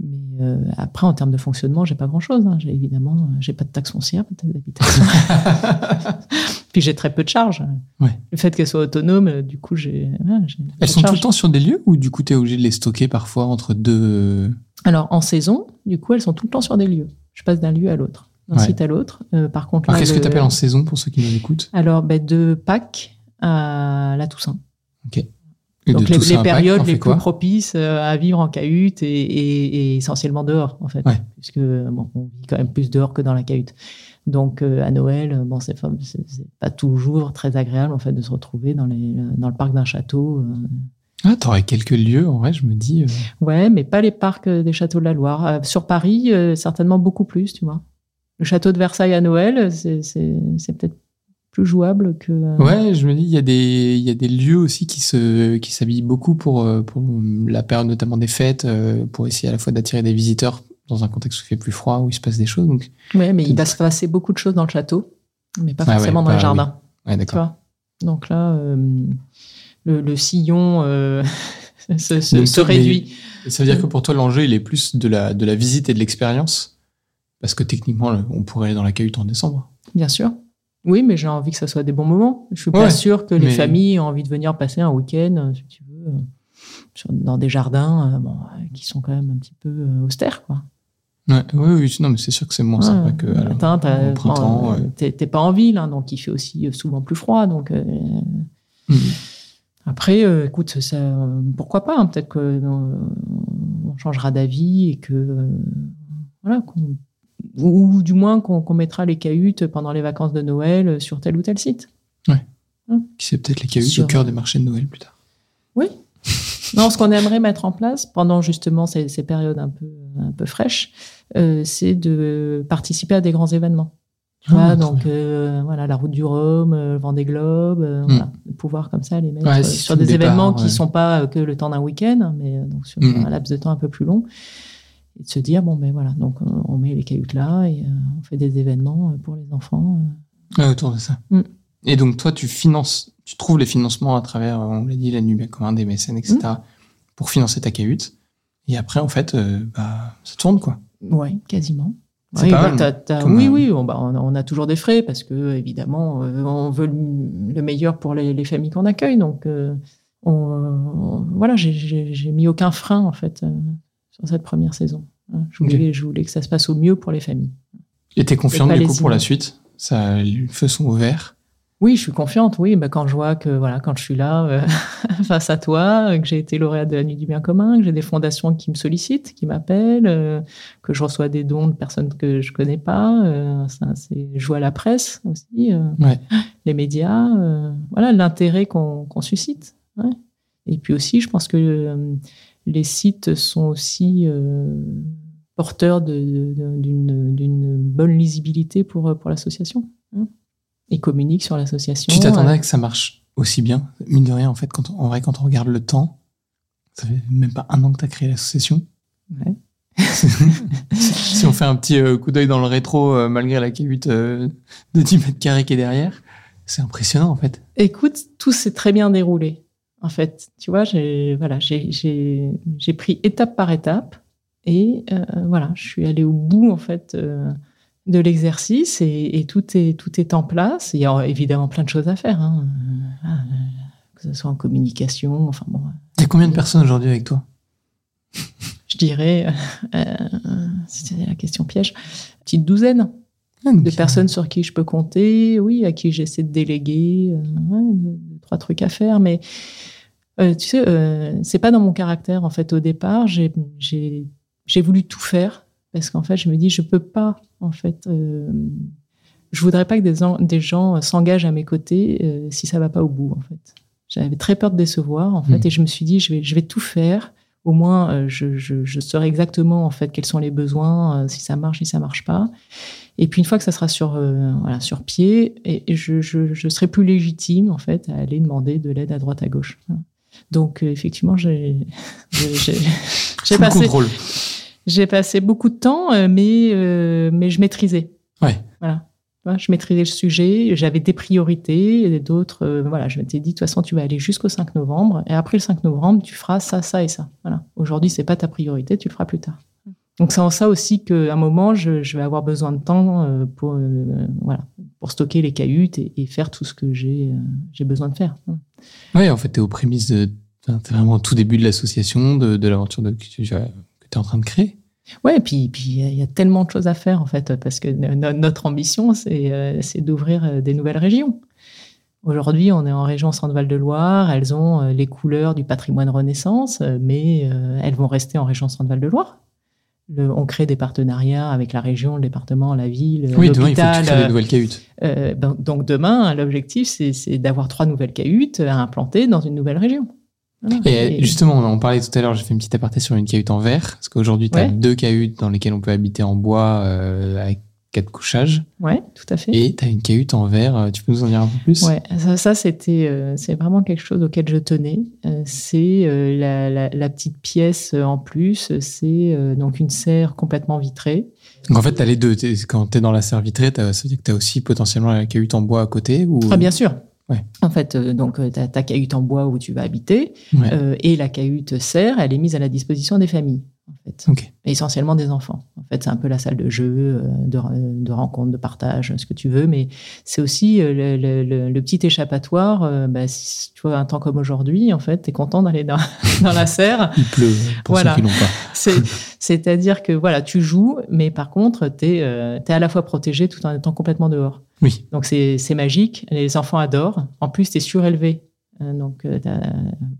mais après, en termes de fonctionnement, j'ai pas grand-chose. hein. J'ai évidemment, j'ai pas de taxe foncière, pas de taxe d'habitation. Puis j'ai très peu de charges. Ouais. Le fait qu'elles soient autonomes, euh, du coup, j'ai. ouais, Elles sont tout le temps sur des lieux ou du coup tu es obligé de les stocker parfois entre deux Alors, en saison, du coup, elles sont tout le temps sur des lieux. Je passe d'un lieu à l'autre, d'un Ouais. site à l'autre. Euh, par contre, qu'est-ce que tu appelles en saison pour ceux qui nous écoutent? Alors, ben, de Pâques à la Toussaint. Et Donc, les, périodes les plus propices euh, à vivre en cahute et, et- et essentiellement dehors, en fait. Puisque, bon, on vit quand même plus dehors que dans la cahute. Donc, euh, à Noël, bon, c'est pas, toujours très agréable, en fait, de se retrouver dans, les, dans le parc d'un château. euh. Ah, t'aurais quelques lieux, en vrai, je me dis. euh, Ouais, mais pas les parcs euh, des châteaux de la Loire. Euh, sur Paris, euh, certainement beaucoup plus, tu vois. Le château de Versailles à Noël, c'est c'est- c'est peut-être plus jouable que. euh, Ouais, je me dis, il y, a des- y a des lieux aussi qui se qui s'habillent beaucoup pour, euh, pour la période notamment des fêtes, euh, pour essayer à la fois d'attirer des visiteurs dans un contexte où il fait plus froid, où il se passe des choses. Donc, Ouais, mais il va se passer beaucoup de choses dans le château, mais pas Ah ouais, forcément dans pas- le jardin. ouais, Tu d'accord. Donc là, euh, le, le sillon euh, se, se- Donc, se toi, mais- réduit. Ça veut dire que pour toi, l'enjeu, il est plus de la, de la visite et de l'expérience? Parce que techniquement, on pourrait aller dans la cahute en décembre. Bien sûr. Oui, mais j'ai envie que ça soit des bons moments. Je suis Ouais, pas sûre que les mais- familles ont envie de venir passer un week-end, euh, si tu veux, dans des jardins bon, qui sont quand même un petit peu austères, quoi. Ouais, oui, oui, non, mais c'est sûr que c'est moins sympa que la- matin, t'as- au printemps. euh, ouais. t'es pas en ville, hein, donc il fait aussi euh, souvent plus froid. Donc euh, Mhm. après, euh, écoute, ça, euh, pourquoi pas hein, Peut-être que euh, on changera d'avis et que euh, voilà, qu'on- ou, ou du moins qu'on qu'on mettra les cahutes pendant les vacances de Noël sur tel ou tel site. Qui sait peut-être les cahutes Sur- au cœur des marchés de Noël plus tard. Oui. Non, ce qu'on aimerait mettre en place pendant justement ces, ces périodes un peu, un peu fraîches, euh, c'est de participer à des grands événements. Tu Ah, donc euh, voilà, la route du Rhum, euh, le Vendée Globe, euh, Mm. voilà, de pouvoir comme ça les mettre Ouais, euh, sur des départ, événements ouais. qui sont pas euh, que le temps d'un week-end, mais euh, donc sur Mm. un laps de temps un peu plus long, et de se dire bon ben voilà, donc euh, on met les cahutes là et euh, on fait des événements euh, pour les enfants. euh. Ouais, autour de ça. Mm. Et donc, toi, tu finances, tu trouves les financements à travers, euh, on l'a dit, la Nubia commun, des mécènes, etc., pour financer ta cahute. Et après, en fait, euh, bah, ça tourne, quoi. Ouais, quasiment. Oui, bah, mal, oui, oui, on, bah, on a- toujours des frais parce que évidemment, euh, on veut le, le meilleur pour les, les familles qu'on accueille. Donc, euh, on, on- voilà, j'ai- mis aucun frein en fait euh, sur cette première saison. Hein, Je voulais, je voulais que ça se passe au mieux pour les familles. Et t'es confiante, pas du coup, pour la suite? Ça, les feux sont ouverts? Oui, je suis confiante. Oui, bah, quand je vois que voilà, quand je suis là euh, face à toi, euh, que j'ai été lauréate de la Nuit du bien commun, que j'ai des fondations qui me sollicitent, qui m'appellent, euh, que je reçois des dons de personnes que je connais pas. euh, c'est, je vois la presse aussi, Ouais. les médias. voilà l'intérêt qu'on, suscite. ouais. Et puis aussi, je pense que les sites sont aussi porteurs d'une, d'une bonne lisibilité pour, pour l'association. hein. Ils communiquent sur l'association. Tu t'attendais à que ça marche aussi bien Mine de rien, en fait, quand on- en vrai, quand on regarde le temps, ça fait même pas un an que tu as créé l'association. Ouais. si on fait un petit euh, coup d'œil dans le rétro, euh, malgré la cahute euh, de 10 mètres carrés qui est derrière, c'est impressionnant, en fait. Écoute, tout s'est très bien déroulé. En fait, tu vois, j'ai voilà, j'ai- j'ai j'ai pris étape par étape et euh, voilà, je suis allée au bout en fait euh, de l'exercice et, et tout est tout est en place. Il y a évidemment plein de choses à faire, hein. Euh, ah, que ce soit en communication, enfin bon, Il y a combien de personnes aujourd'hui avec toi? Je dirais, euh, euh, c'était la question piège, petite douzaine. Ah, de personnes sur qui je peux compter, oui, à qui j'essaie de déléguer, euh, ouais, deux, deux, trois trucs à faire, mais euh, tu sais, c'est pas dans mon caractère en fait. Au départ, j'ai j'ai j'ai voulu tout faire parce qu'en fait, je me dis, je peux pas en fait. euh, je voudrais pas que des, en- des gens s'engagent à mes côtés euh, si ça va pas au bout en fait. J'avais très peur de décevoir en fait Mhm. et je me suis dit, je vais je vais tout faire. Au moins, euh, je, je, je saurai exactement en fait quels sont les besoins, euh, si ça marche, si ça marche pas. Et puis une fois que ça sera sur, voilà, sur pied, et, et je, serai plus légitime en fait à aller demander de l'aide à droite à gauche. Voilà. Donc effectivement, j'ai passé, contrôle. J'ai passé beaucoup de temps, euh, mais, euh, mais je maîtrisais. Ouais. Voilà. Tu Je maîtrisais le sujet, j'avais des priorités, et d'autres. euh, voilà, je m'étais dit, de toute façon, tu vas aller jusqu'au 5 novembre, et après le 5 novembre, tu feras ça, ça et ça. Voilà. Aujourd'hui, c'est pas ta priorité, tu le feras plus tard. Donc c'est en ça aussi qu'à un moment, je, je vais avoir besoin de temps euh, pour, euh, voilà, pour stocker les cahutes et, et faire tout ce que j'ai euh, j'ai besoin de faire. Ouais, en fait, t'es aux prémices de. T'es vraiment au tout début de l'association, de, de l'aventure de- tu que es en train de créer. Ouais, et puis puis il y a- tellement de choses à faire en fait, parce que no- notre ambition, c'est euh, d'ouvrir euh, des nouvelles régions. Aujourd'hui, on est en région Centre-Val de Loire. Elles ont euh, les couleurs du patrimoine Renaissance, mais euh, elles vont rester en région Centre-Val de Loire. Le- on crée des partenariats avec la région, le département, la ville, Oui, demain, il faut crées des nouvelles cahutes. Euh, ben, donc demain, l'objectif, c'est c'est d'avoir trois nouvelles cahutes à implanter dans une nouvelle région. Et, justement, on en parlait tout à l'heure, j'ai fait une petite aparté sur une cahute en verre, parce qu'aujourd'hui, tu as Ouais. deux cahutes dans lesquelles on peut habiter en bois euh, avec quatre couchages, ouais, tout à fait. et tu as une cahute en verre. euh, Tu peux nous en dire un peu plus? Ouais, ça, ça, c'était, euh, c'est vraiment quelque chose auquel je tenais. Euh, c'est euh, la, la- la petite pièce euh, en plus. C'est euh, donc une serre complètement vitrée. Donc en fait, tu as les deux. Quand tu es dans la serre vitrée, ça veut dire que tu as aussi potentiellement la cahute en bois à côté ou... Ah, bien sûr. Ouais. En fait, euh, donc tu as ta cahute en bois où tu vas habiter Ouais. euh, et la cahute serre, elle est mise à la disposition des familles. En fait. Essentiellement des enfants. En fait, c'est un peu la salle de jeu, euh, de, de rencontre, de partage, ce que tu veux, mais c'est aussi euh, le, le- le- le petit échappatoire. euh, bah, si tu vois, un temps comme aujourd'hui, en fait, tu es content d'aller dans, dans la serre. Il pleut, pour Voilà. ceux qui l'ont pas. C'est- C'est-à-dire que voilà, tu joues, mais par contre, tu es, à la fois protégé tout en étant complètement dehors. Oui. Donc c'est magique, les enfants adorent. En plus, tu es surélevé. Euh, Donc, euh,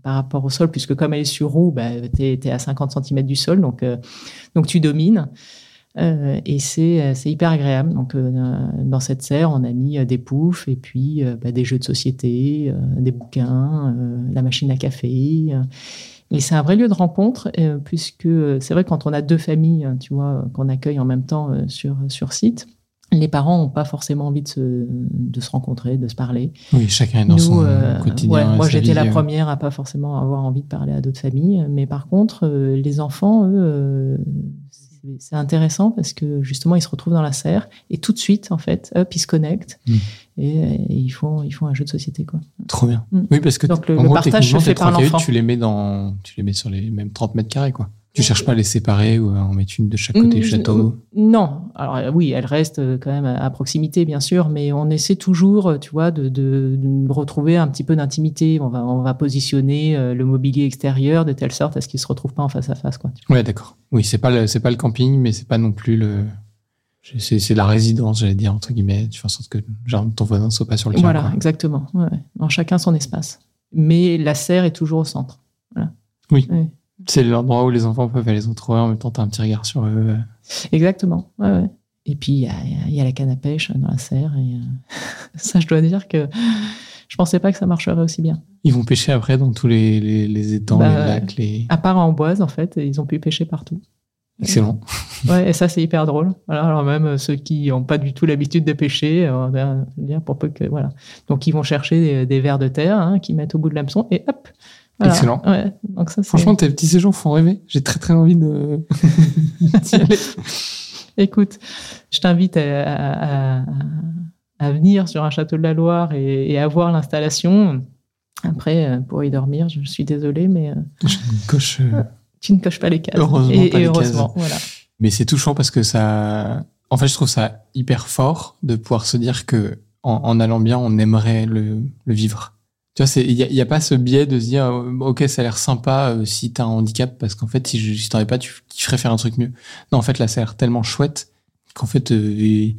par rapport au sol, puisque comme elle est sur roue, bah, tu es, à 50 cm du sol, donc, euh, donc tu domines. Euh, et c'est hyper agréable. Donc, euh, dans cette serre, on a mis des poufs et puis bah, des jeux de société, des bouquins, la machine à café. Et c'est un vrai lieu de rencontre, puisque c'est vrai quand on a deux familles, hein, tu vois, qu'on accueille en même temps sur, sur site, les parents n'ont pas forcément envie de se, de se rencontrer, de se parler. Oui, chacun est dans son euh, quotidien. ouais, moi, j'étais la euh. première à pas forcément avoir envie de parler à d'autres familles. Mais par contre, euh, les enfants, eux, euh, c'est- intéressant parce que justement, ils se retrouvent dans la serre et tout de suite, en fait, hop, ils se connectent Mm. et, et ils, font, ils font un jeu de société. Quoi. Trop bien. Mm. Oui, parce que Donc, le- en le gros, partage se fait par l'enfant. Tu les mets dans, tu les mets sur les mêmes 30 mètres carrés, quoi. Tu cherches pas à les séparer ou à en mettre une de chaque côté du château? Non, alors euh, oui, elle reste euh, quand même à proximité, bien sûr, mais on essaie toujours, euh, tu vois, de, de- de retrouver un petit peu d'intimité. On va, on va positionner le mobilier extérieur de telle sorte à ce qu'ils se retrouvent pas en face à face, quoi. Ouais, d'accord. Oui, c'est pas le, c'est pas le camping, mais c'est pas non plus le. C'est, c'est la résidence, j'allais dire entre guillemets. Tu fais en sorte que genre, ton voisin ne soit pas sur le. Voilà, quoi. exactement. Ouais, chacun son espace. Mais la serre est toujours au centre. Voilà. Oui. Ouais. C'est l'endroit où les enfants peuvent aller se retrouver en même temps. T'as un petit regard sur eux. Exactement. Ouais, ouais. Et puis, il y a, y la canne à pêche dans la serre. Et, euh, ça, je dois dire que je pensais pas que ça marcherait aussi bien. Ils vont pêcher après dans tous les, les, les étangs, Bah, les lacs, les. À part en Amboise, en fait, ils ont pu pêcher partout. Excellent. Ouais, et ça, c'est hyper drôle. Voilà, alors même euh, ceux qui n'ont pas du tout l'habitude de pêcher, euh, pour peu que, voilà. Donc, ils vont chercher des, des vers de terre hein, qu'ils mettent au bout de l'hameçon et hop. Voilà. Excellent. Ouais, donc ça, c'est- Franchement, tes petits séjours font rêver. J'ai très très envie de. d'y aller. Écoute, je t'invite à, à- à- à venir sur un château de la Loire et, et à voir l'installation. Après, euh, pour y dormir, je suis désolée, mais euh, coche. euh, tu ne coches pas les cases. Heureusement et, pas et les heureusement, cases. voilà. Mais c'est touchant parce que ça. En fait, je trouve ça hyper fort de pouvoir se dire que en, en allant bien, on aimerait le, le vivre. Tu vois, il n'y a, pas ce biais de se dire, euh, ok, ça a l'air sympa euh, si t'as un handicap, parce qu'en fait, si, je- si t'en avais pas, tu, tu ferais faire un truc mieux. Non, en fait, là, ça a l'air tellement chouette qu'en fait, euh,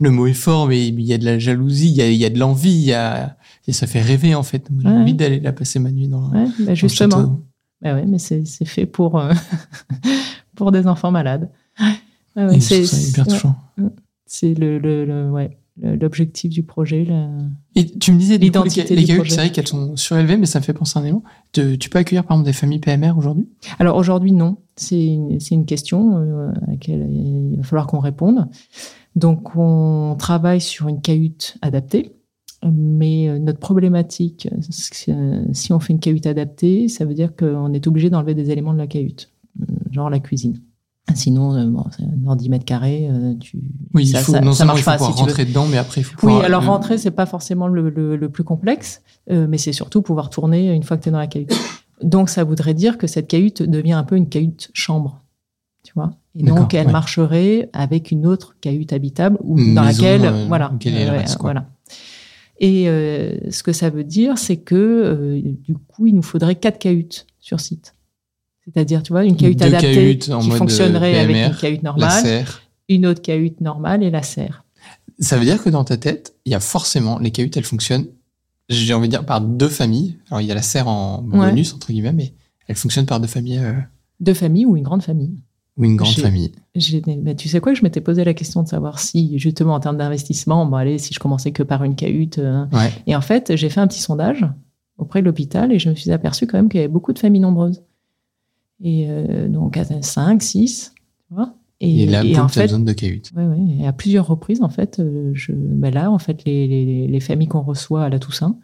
le mot est fort, mais il y a de la jalousie, il y a, il y a de l'envie, il y a, et ça fait rêver, en fait. J'ai Ouais. envie d'aller là passer ma nuit dans, dans Ouais, bah le justement. château. Bah ouais, mais c'est fait pour, euh, pour des enfants malades. Ouais, c'est hyper touchant. c'est le, le, le- ouais, l'objectif du projet. là. Et tu me disais, les, les c'est vrai qu'elles sont surélevées, mais ça me fait penser à un élément. Tu peux accueillir, par exemple, des familles PMR aujourd'hui? Alors aujourd'hui, non. C'est une, question euh, à laquelle il va falloir qu'on réponde. Donc on travaille sur une cahute adaptée. Mais euh, notre problématique, que, si on fait une cahute adaptée, ça veut dire qu'on est obligé d'enlever des éléments de la cahute, euh, genre la cuisine. Sinon, euh, bon, c'est dans 10 mètres carrés, euh, tu, Oui, ça, il faut, ça- non ça marche il faut pas. tu rentrer dedans, mais après, il faut Oui, pouvoir. alors euh, rentrer, c'est pas forcément le, le- le plus complexe, euh, mais c'est surtout pouvoir tourner une fois que tu es dans la cahute. Donc, ça voudrait dire que cette cahute devient un peu une cahute chambre, tu vois. Et donc, elle ouais. marcherait avec une autre cahute habitable ou dans maison, laquelle, euh, voilà, laquelle reste, voilà. Et ce que ça veut dire, c'est que du coup, il nous faudrait quatre cahutes sur site. C'est-à-dire, tu vois, une cahute Deux adaptée cahutes en qui mode, fonctionnerait euh, avec une cahute La normale, serre. une autre cahute normale et la serre. Ça veut dire que dans ta tête, il y a forcément les cahutes, elles fonctionnent. J'ai envie de dire par deux familles. Alors il y a la serre en Ouais. bonus entre guillemets, mais elles fonctionnent par deux familles euh, Deux familles ou une grande famille. ou une grande famille. Bah, tu sais quoi, je m'étais posé la question de savoir si, justement, en termes d'investissement, bon, allez, si je commençais que par une cahute. euh, Ouais. Et en fait, j'ai fait un petit sondage auprès de l'hôpital et je me suis aperçu quand même qu'il y avait beaucoup de familles nombreuses. Et euh, donc, à 5, 6, tu vois. Et, Et, là, et en t'as fait, besoin de cahutes. ouais, ouais, et à plusieurs reprises, en fait, euh, je, ben là, en fait, les, les, les familles qu'on reçoit à la Toussaint,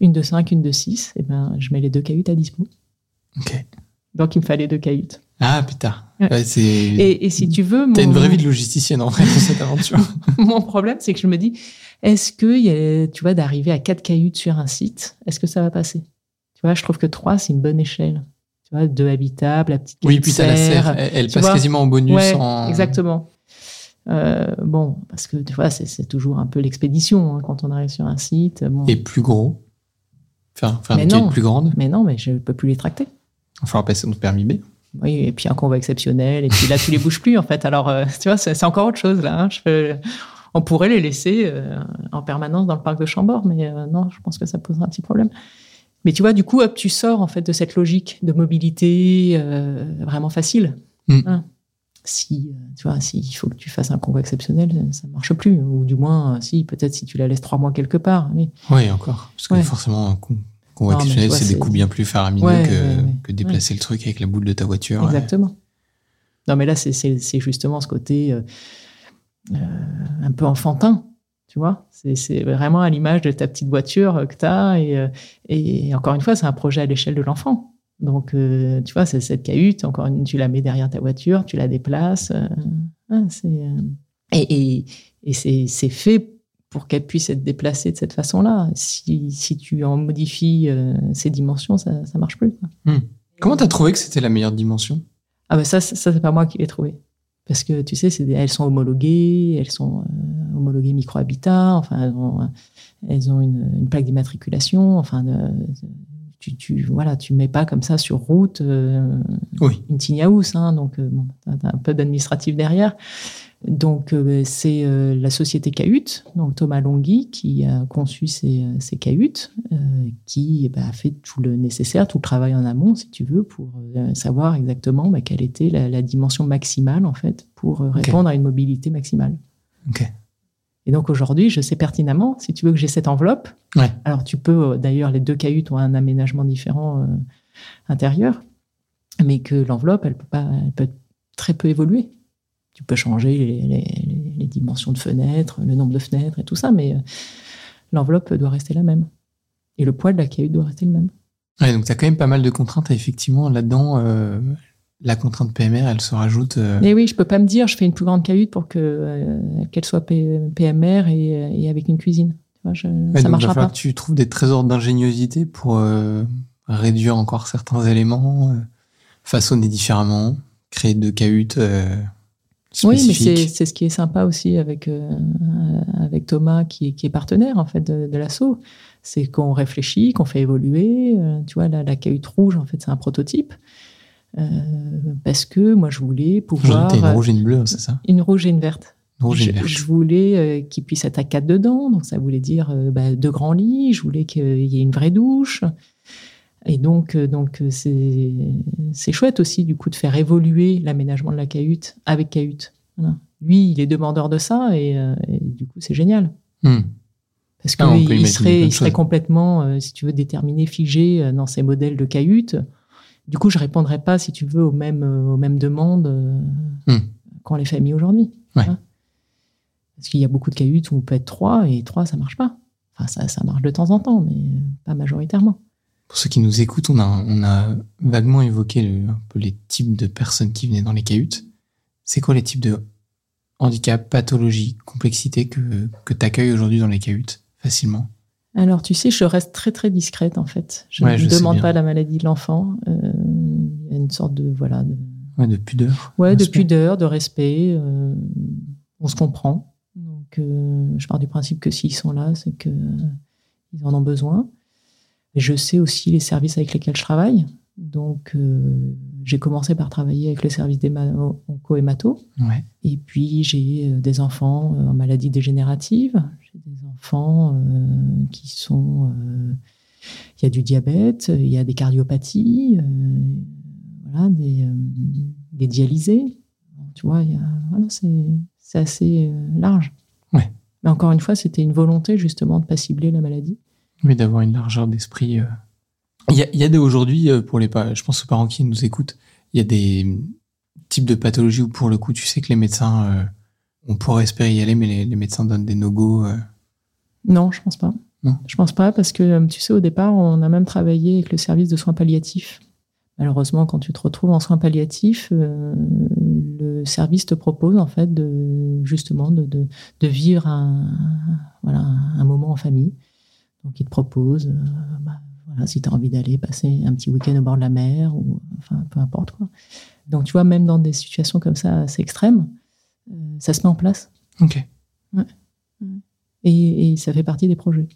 une de 5, une de 6, et ben, je mets les deux cahutes à dispo. Ok. Donc, il me fallait deux cahutes. Ah putain. Ouais. Et, et si tu veux. T'as mon- une vraie vie de logisticienne en vrai dans cette aventure. Mon problème, c'est que je me dis, est-ce que, y a- tu vois, d'arriver à quatre cahutes sur un site, est-ce que ça va passer? Tu vois, je trouve que trois, c'est une bonne échelle. Tu vois, deux habitables, la petite oui, puis t'as la serre. Elle, passe vois. quasiment en bonus. Ouais, en... exactement. Euh, bon, parce que tu vois, c'est toujours un peu l'expédition hein, quand on arrive sur un site. Bon. Et plus gros. Faire, faire Mais une non. plus grande. Mais non, mais je peux plus les tracter. Il va passer notre permis B. Oui, et puis un convoi exceptionnel, et puis là, tu les bouges plus, en fait. Alors, euh, tu vois, c'est encore autre chose, là. hein. Je on pourrait les laisser euh, en permanence dans le parc de Chambord, mais non, je pense que ça poserait un petit problème. Mais tu vois, du coup, hop, tu sors, en fait, de cette logique de mobilité euh, vraiment facile. Mm. Hein. si, euh, tu vois, s'il faut que tu fasses un convoi exceptionnel, ça ne marche plus. Ou du moins, euh, si, peut-être si tu la laisses trois mois quelque part. Mais, Oui, encore. Parce que Ouais. forcément, un con- convoi exceptionnel, c'est des coûts bien plus faramineux Ouais, que, ouais, ouais. que déplacer le truc avec la boule de ta voiture. Exactement. Non, mais là, c'est- justement ce côté euh, un peu enfantin, tu vois. C'est- vraiment à l'image de ta petite voiture euh, que tu as. Et, euh, et encore une fois, c'est un projet à l'échelle de l'enfant. Donc, euh, tu vois, c'est cette cahute, encore une, tu la mets derrière ta voiture, tu la déplaces. euh, euh, et et, et c'est fait pour qu'elle puisse être déplacée de cette façon-là. Si, si tu en modifies euh, ses dimensions, ça ne marche plus. quoi. Comment t'as trouvé que c'était la meilleure dimension? Ah ben ça, ça, ça, c'est pas moi qui l'ai trouvé. Parce que tu sais, des- elles sont homologuées, elles sont euh, homologuées micro-habitat, enfin, elles ont, euh, elles ont une, une plaque d'immatriculation, enfin, de- tu, tu, voilà, tu mets pas comme ça sur route euh, Oui. une tiny house, hein, donc euh, un peu d'administratif derrière. Donc euh, c'est euh, la société Cahute, donc Thomas Longhi, qui a conçu ces, euh, ces cahutes, euh, qui eh ben, a fait tout le nécessaire, tout le travail en amont, si tu veux, pour euh, savoir exactement bah, quelle était la, la dimension maximale en fait pour euh, répondre à une mobilité maximale. Ok. Et donc aujourd'hui, je sais pertinemment, si tu veux que j'ai cette enveloppe, Ouais. alors tu peux, euh, d'ailleurs, les deux cahutes ont un aménagement différent euh, intérieur, mais que l'enveloppe, elle peut, pas, elle peut très peu évoluer. Tu peux changer les, les- les dimensions de fenêtres, le nombre de fenêtres et tout ça, mais euh, l'enveloppe doit rester la même. Et le poids de la cahute doit rester le même. Ouais, donc t'as quand même pas mal de contraintes. Effectivement, là-dedans, euh, la contrainte PMR, elle se rajoute. euh, Mais oui, je peux pas me dire, je fais une plus grande cahute pour que euh, qu'elle soit P- PMR et, et avec une cuisine. Je- ouais, ça donc va marchera pas. que tu trouves des trésors d'ingéniosité pour euh, réduire encore certains éléments, façonner différemment, créer deux cahutes Oui, mais c'est ce qui est sympa aussi avec, avec Thomas, qui, est- qui est partenaire en fait de, de l'assaut. C'est qu'on réfléchit, qu'on fait évoluer. tu vois, la, la cahute rouge, en fait, c'est un prototype. Euh, parce que moi, je voulais pouvoir. Une euh, rouge et une bleue, c'est ça? une rouge et une verte. Une rouge et je, je voulais euh, qu'il puisse être à quatre dedans, donc ça voulait dire bah, deux grands lits. Je voulais qu'il y ait une vraie douche. Et donc, donc c'est c'est chouette aussi du coup de faire évoluer l'aménagement de la cahute avec cahute. Voilà. Lui, il est demandeur de ça et, et du coup, c'est génial. Hmm. Parce Ah, qu'il serait, il serait complètement, si tu veux, déterminé, figé dans ses modèles de cahute. Du coup, je répondrais pas, si tu veux, aux mêmes, euh, aux mêmes demandes Hmm. qu'ont les familles aujourd'hui. Ouais. Parce qu'il y a beaucoup de cahutes où on peut être trois et trois, ça marche pas. Enfin, ça, ça marche de temps en temps, mais euh, pas majoritairement. Pour ceux qui nous écoutent, on a, on a vaguement évoqué le- un peu les types de personnes qui venaient dans les cahutes. C'est quoi les types de handicap, pathologie, complexité que, que tu accueilles aujourd'hui dans les cahutes facilement? Alors, tu sais, je reste très très discrète en fait. Je Ouais, ne je demande pas la maladie de l'enfant. Euh, une sorte de voilà, de, Ouais, de pudeur. ouais, de respect. pudeur, de respect. euh, on se comprend. Donc, euh, je pars du principe que s'ils sont là, c'est que euh, ils en ont besoin. Et je sais aussi les services avec lesquels je travaille. Donc, euh, j'ai commencé par travailler avec le service des onco-hémato. Ouais. Et puis, j'ai des enfants en maladie dégénérative. J'ai des enfants euh, qui sont. euh, Il y a du diabète, il y a des cardiopathies, voilà, des, euh, des dialysés. Tu vois, voilà, c'est assez euh, large. Ouais. Mais encore une fois, c'était une volonté justement de ne pas cibler la maladie. Oui, d'avoir une largeur d'esprit. euh. Il y a, il y a des aujourd'hui, pour les je pense aux parents qui nous écoutent, il y a des types de pathologies où pour le coup, tu sais que les médecins, euh, on pourrait espérer y aller, mais les, les médecins donnent des no-go. euh. Non, je pense pas. Non. Je pense pas parce que tu sais au départ on a même travaillé avec le service de soins palliatifs. Malheureusement quand tu te retrouves en soins palliatifs, euh, le service te propose en fait de justement de, de, de vivre un voilà un moment en famille. Donc il te propose euh, bah, voilà si tu as envie d'aller passer un petit week-end au bord de la mer ou enfin peu importe quoi. Donc tu vois même dans des situations comme ça assez extrêmes, euh, ça se met en place. Ok. Et, et ça fait partie des projets.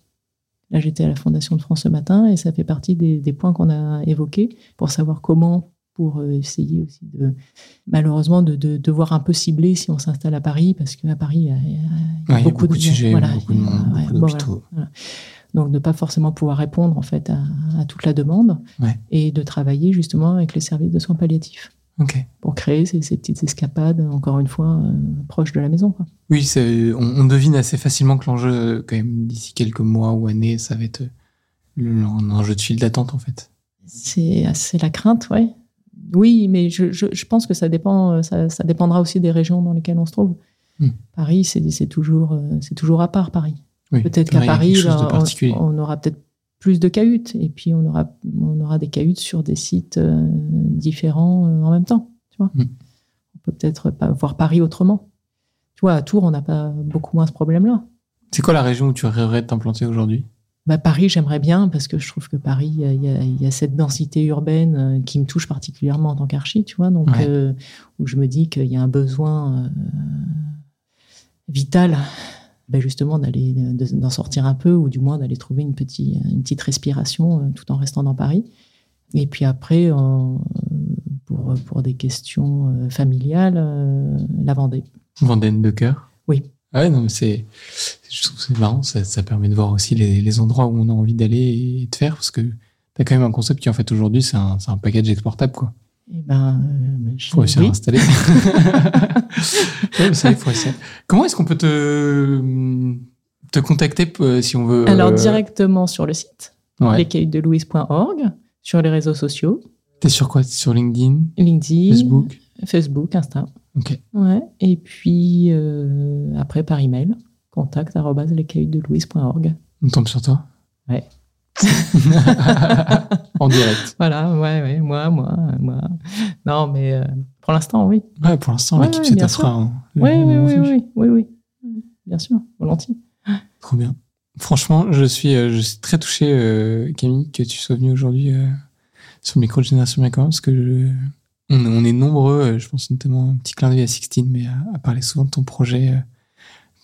Là, j'étais à la Fondation de France ce matin et ça fait partie des, des points qu'on a évoqués pour savoir comment, pour euh, essayer aussi de, malheureusement, de, de devoir un peu cibler si on s'installe à Paris, parce qu'à Paris, il y a, il y a- Ouais, y beaucoup, beaucoup de sujets, voilà, beaucoup de monde, ouais, beaucoup bon, d'hôpitaux. voilà, voilà. Donc, de pas forcément pouvoir répondre en fait à, à toute la demande Ouais. et de travailler justement avec les services de soins palliatifs Ok. pour créer ces, ces petites escapades, encore une fois, euh, proches de la maison. Quoi. Oui, on, on devine assez facilement que l'enjeu, quand même, d'ici quelques mois ou années, ça va être euh, le- un enjeu de file d'attente, en fait. C'est c'est la crainte, ouais. Oui, mais je, je, je pense que ça dépend, euh, ça, ça dépendra aussi des régions dans lesquelles on se trouve. Hmm. Paris, c'est toujours, euh, toujours à part Paris. Oui. Peut-être qu'à Paris, on, on aura peut-être plus de cahutes, et puis on aura, on aura des cahutes sur des sites euh, différents euh, en même temps. Tu vois, Hmm. on peut peut-être pas voir Paris autrement. Tu vois, à Tours, on n'a pas beaucoup moins ce problème-là. C'est quoi la région où tu rêverais de t'implanter aujourd'hui? Bah, Paris, j'aimerais bien parce que je trouve que Paris, il y a- y, y cette densité urbaine euh, qui me touche particulièrement en tant qu'archi, tu vois, donc Ouais. euh, où je me dis qu'il y a un besoin vital, bah, justement d'aller de- d'en sortir un peu ou du moins d'aller trouver une, petite une petite respiration euh, tout en restant dans Paris. Et puis après, en- pour, pour des questions euh, familiales, euh, la Vendée. Vendenne de cœur? Oui. Ah Ouais, non, mais c'est, je trouve que c'est marrant, ça, ça permet de voir aussi les, les endroits où on a envie d'aller et de faire, parce que t'as quand même un concept qui, en fait, aujourd'hui, c'est un, c'est un package exportable, quoi. Et ben, euh, je- Faut réussir oui. à installer. ouais, mais ça, il faut essayer. Comment est-ce qu'on peut te, te contacter euh, si on veut Alors euh, directement sur le site. Ouais. sur les réseaux sociaux, T'es sur quoi? Sur LinkedIn, LinkedIn, Facebook? Facebook, Insta. Ok. Ouais. Et puis euh, après par email, contact arobase lescailletesdelouise.org. On tombe sur toi? Ouais. en direct. Voilà, ouais, ouais, moi, moi, moi. Non, mais euh, pour l'instant, oui. Ouais, pour l'instant, Ouais, l'équipe tassera. hein, le- Oui, oui, oui, oui, oui, oui. Bien sûr, volontiers. Trop bien. Franchement, je suis, euh, je suis très touché, euh, Camille, que tu sois venue aujourd'hui sur le micro de Génération Commun, parce que je- on, on est nombreux, je pense notamment un petit clin d'œil à Sixtine, mais à, à parler souvent de ton projet.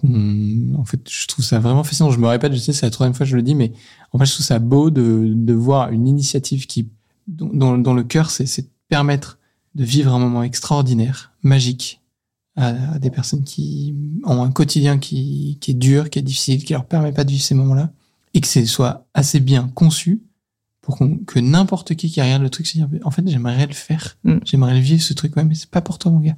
En fait, je trouve ça vraiment fascinant. Je me répète, je sais, c'est la troisième fois que je le dis, mais en fait, je trouve ça beau de, de voir une initiative qui, dont, dont- le cœur, c'est c'est de permettre de vivre un moment extraordinaire, magique, à, à des personnes qui ont un quotidien qui, qui est dur, qui est difficile, qui leur permet pas de vivre ces moments-là, et que ce soit assez bien conçu pour que n'importe qui qui regarde le truc se dise en fait j'aimerais le faire, Mm. j'aimerais le vivre ce truc, ouais mais c'est pas pour toi mon gars.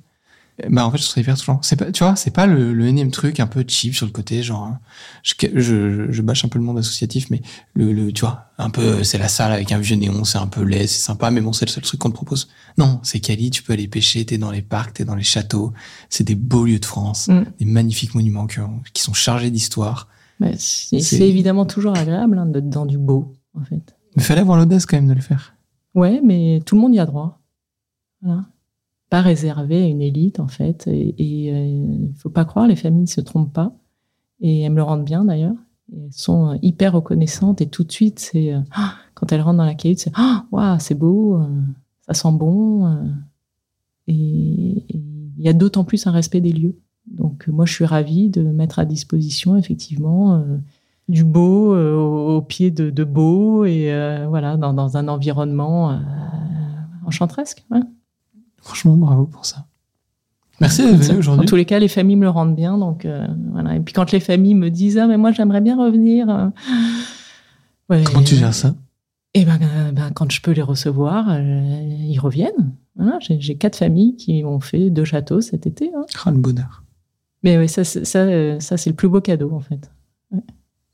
Bah en fait je ça hyper touchant. C'est pas, tu vois, c'est pas le, le énième truc un peu cheap sur le côté, genre hein, je, je, je bâche un peu le monde associatif, mais le, le tu vois, un peu euh, c'est la salle avec un vieux néon, c'est un peu laid, c'est sympa, mais bon c'est le seul truc qu'on te propose. Non, c'est Cali, tu peux aller pêcher, t'es dans les parcs, t'es dans les châteaux, c'est des beaux lieux de France, Mm. des magnifiques monuments qui, ont- qui sont chargés d'histoire. C'est- c'est évidemment toujours agréable hein, d'être dans du beau, en fait. Mais fallait avoir l'audace quand même de le faire. Ouais, mais tout le monde y a droit. Voilà. Pas réservé à une élite en fait. Et il ne faut pas croire, les familles ne se trompent pas. Et elles me le rendent bien d'ailleurs. Elles sont hyper reconnaissantes et tout de suite, c'est quand elles rentrent dans la cahute, c'est ah, waouh, c'est beau, ça sent bon. et il y a d'autant plus un respect des lieux. Donc moi, je suis ravie de mettre à disposition effectivement du beau euh, au pied de, de beau et euh, voilà dans, un environnement euh, enchantresque. Franchement, bravo pour ça. Merci d'être venu aujourd'hui. En tous les cas, les familles me le rendent bien, donc voilà. Et puis quand les familles me disent ah mais moi j'aimerais bien revenir. Comment tu gères ça? Eh ben, ben, quand je peux les recevoir, ils reviennent. Voilà, J'ai quatre familles qui ont fait deux châteaux cet été. Hein. Oh, le bonheur. Mais oui, ça, ça, ça c'est le plus beau cadeau en fait.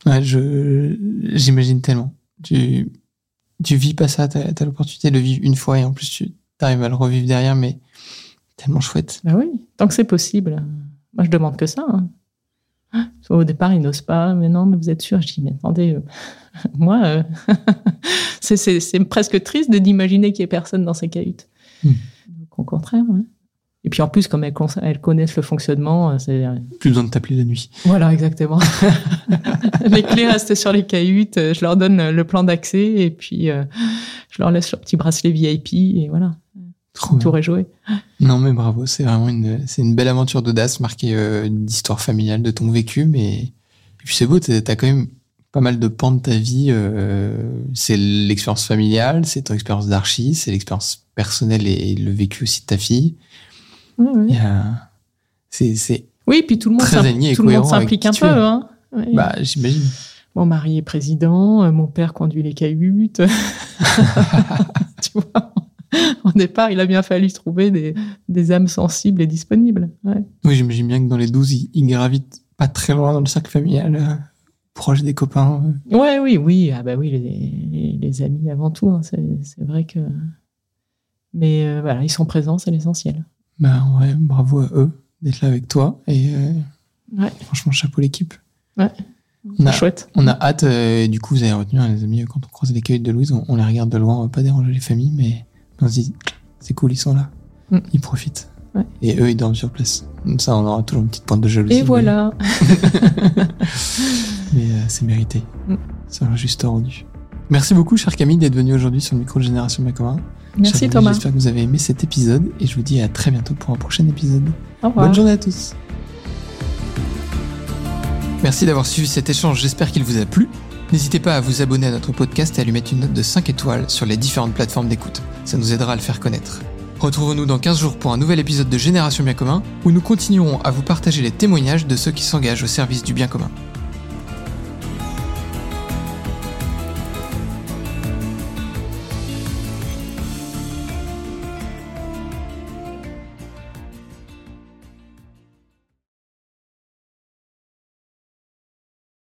Ouais, je, j'imagine tellement. Tu, tu vis pas ça, t'as, as l'opportunité de le vivre une fois et en plus tu arrives à le revivre derrière, mais tellement chouette. Bah oui, tant que c'est possible. Moi, je demande que ça. Hein. Au départ, ils n'osent pas, mais non, mais vous êtes sûr Je dis, mais attendez, euh, moi, euh, c'est, presque triste d'imaginer qu'il y ait personne dans ces cahutes. Hmm. Donc, au contraire. Hein. Et puis en plus, comme elles, connaissent le fonctionnement, euh, c'est... Plus besoin de t'appeler la nuit. Voilà, exactement. les clés restent sur les cahutes, je leur donne le plan d'accès et puis je leur laisse leur petit bracelet VIP et voilà. Trop Tout est joué. Non mais bravo, c'est vraiment une, c'est une belle aventure d'audace marquée d'histoire familiale, de ton vécu, mais et puis c'est beau, t'as quand même pas mal de pans de ta vie. c'est l'expérience familiale, c'est ton expérience d'archi, c'est l'expérience personnelle et le vécu aussi de ta fille. Oui, C'est, oui, puis tout le monde, tout le monde s'implique un peu. Hein. Bah, j'imagine. Mon mari est président, euh, mon père conduit les cahutes. tu vois? Au départ, il a bien fallu trouver des, des âmes sensibles et disponibles. Oui, j'imagine bien que dans les 12, il, gravite pas très loin dans le cercle familial, euh, proche des copains. Ouais, oui, oui. Ah bah oui, les, les, amis avant tout. Hein. C'est, vrai que. Mais euh, voilà, ils sont présents, c'est l'essentiel. Bah ouais, bravo à eux d'être là avec toi. Et euh, franchement, chapeau l'équipe. Ouais. On a, chouette. On a hâte, euh, du coup, vous avez retenu, hein, les amis, quand on croise les cahiers de Louise, on, les regarde de loin, on va pas déranger les familles, mais on se dit, c'est cool, ils sont là. Mm. Ils profitent. Et eux, ils dorment sur place. Ça, on aura toujours une petite pointe de jalousie. Et voilà. mais euh, c'est mérité. Mm. Ça aura juste rendu. Merci beaucoup, cher Camille, d'être venu aujourd'hui sur le micro de Génération Macora. Merci Thomas. J'espère que vous avez aimé cet épisode et je vous dis à très bientôt pour un prochain épisode. Bonne journée à tous. Merci d'avoir suivi cet échange, j'espère qu'il vous a plu. N'hésitez pas à vous abonner à notre podcast et à lui mettre une note de 5 étoiles sur les différentes plateformes d'écoute. Ça nous aidera à le faire connaître. Retrouvons-nous dans 15 jours pour un nouvel épisode de Génération Bien Commun où nous continuerons à vous partager les témoignages de ceux qui s'engagent au service du bien commun.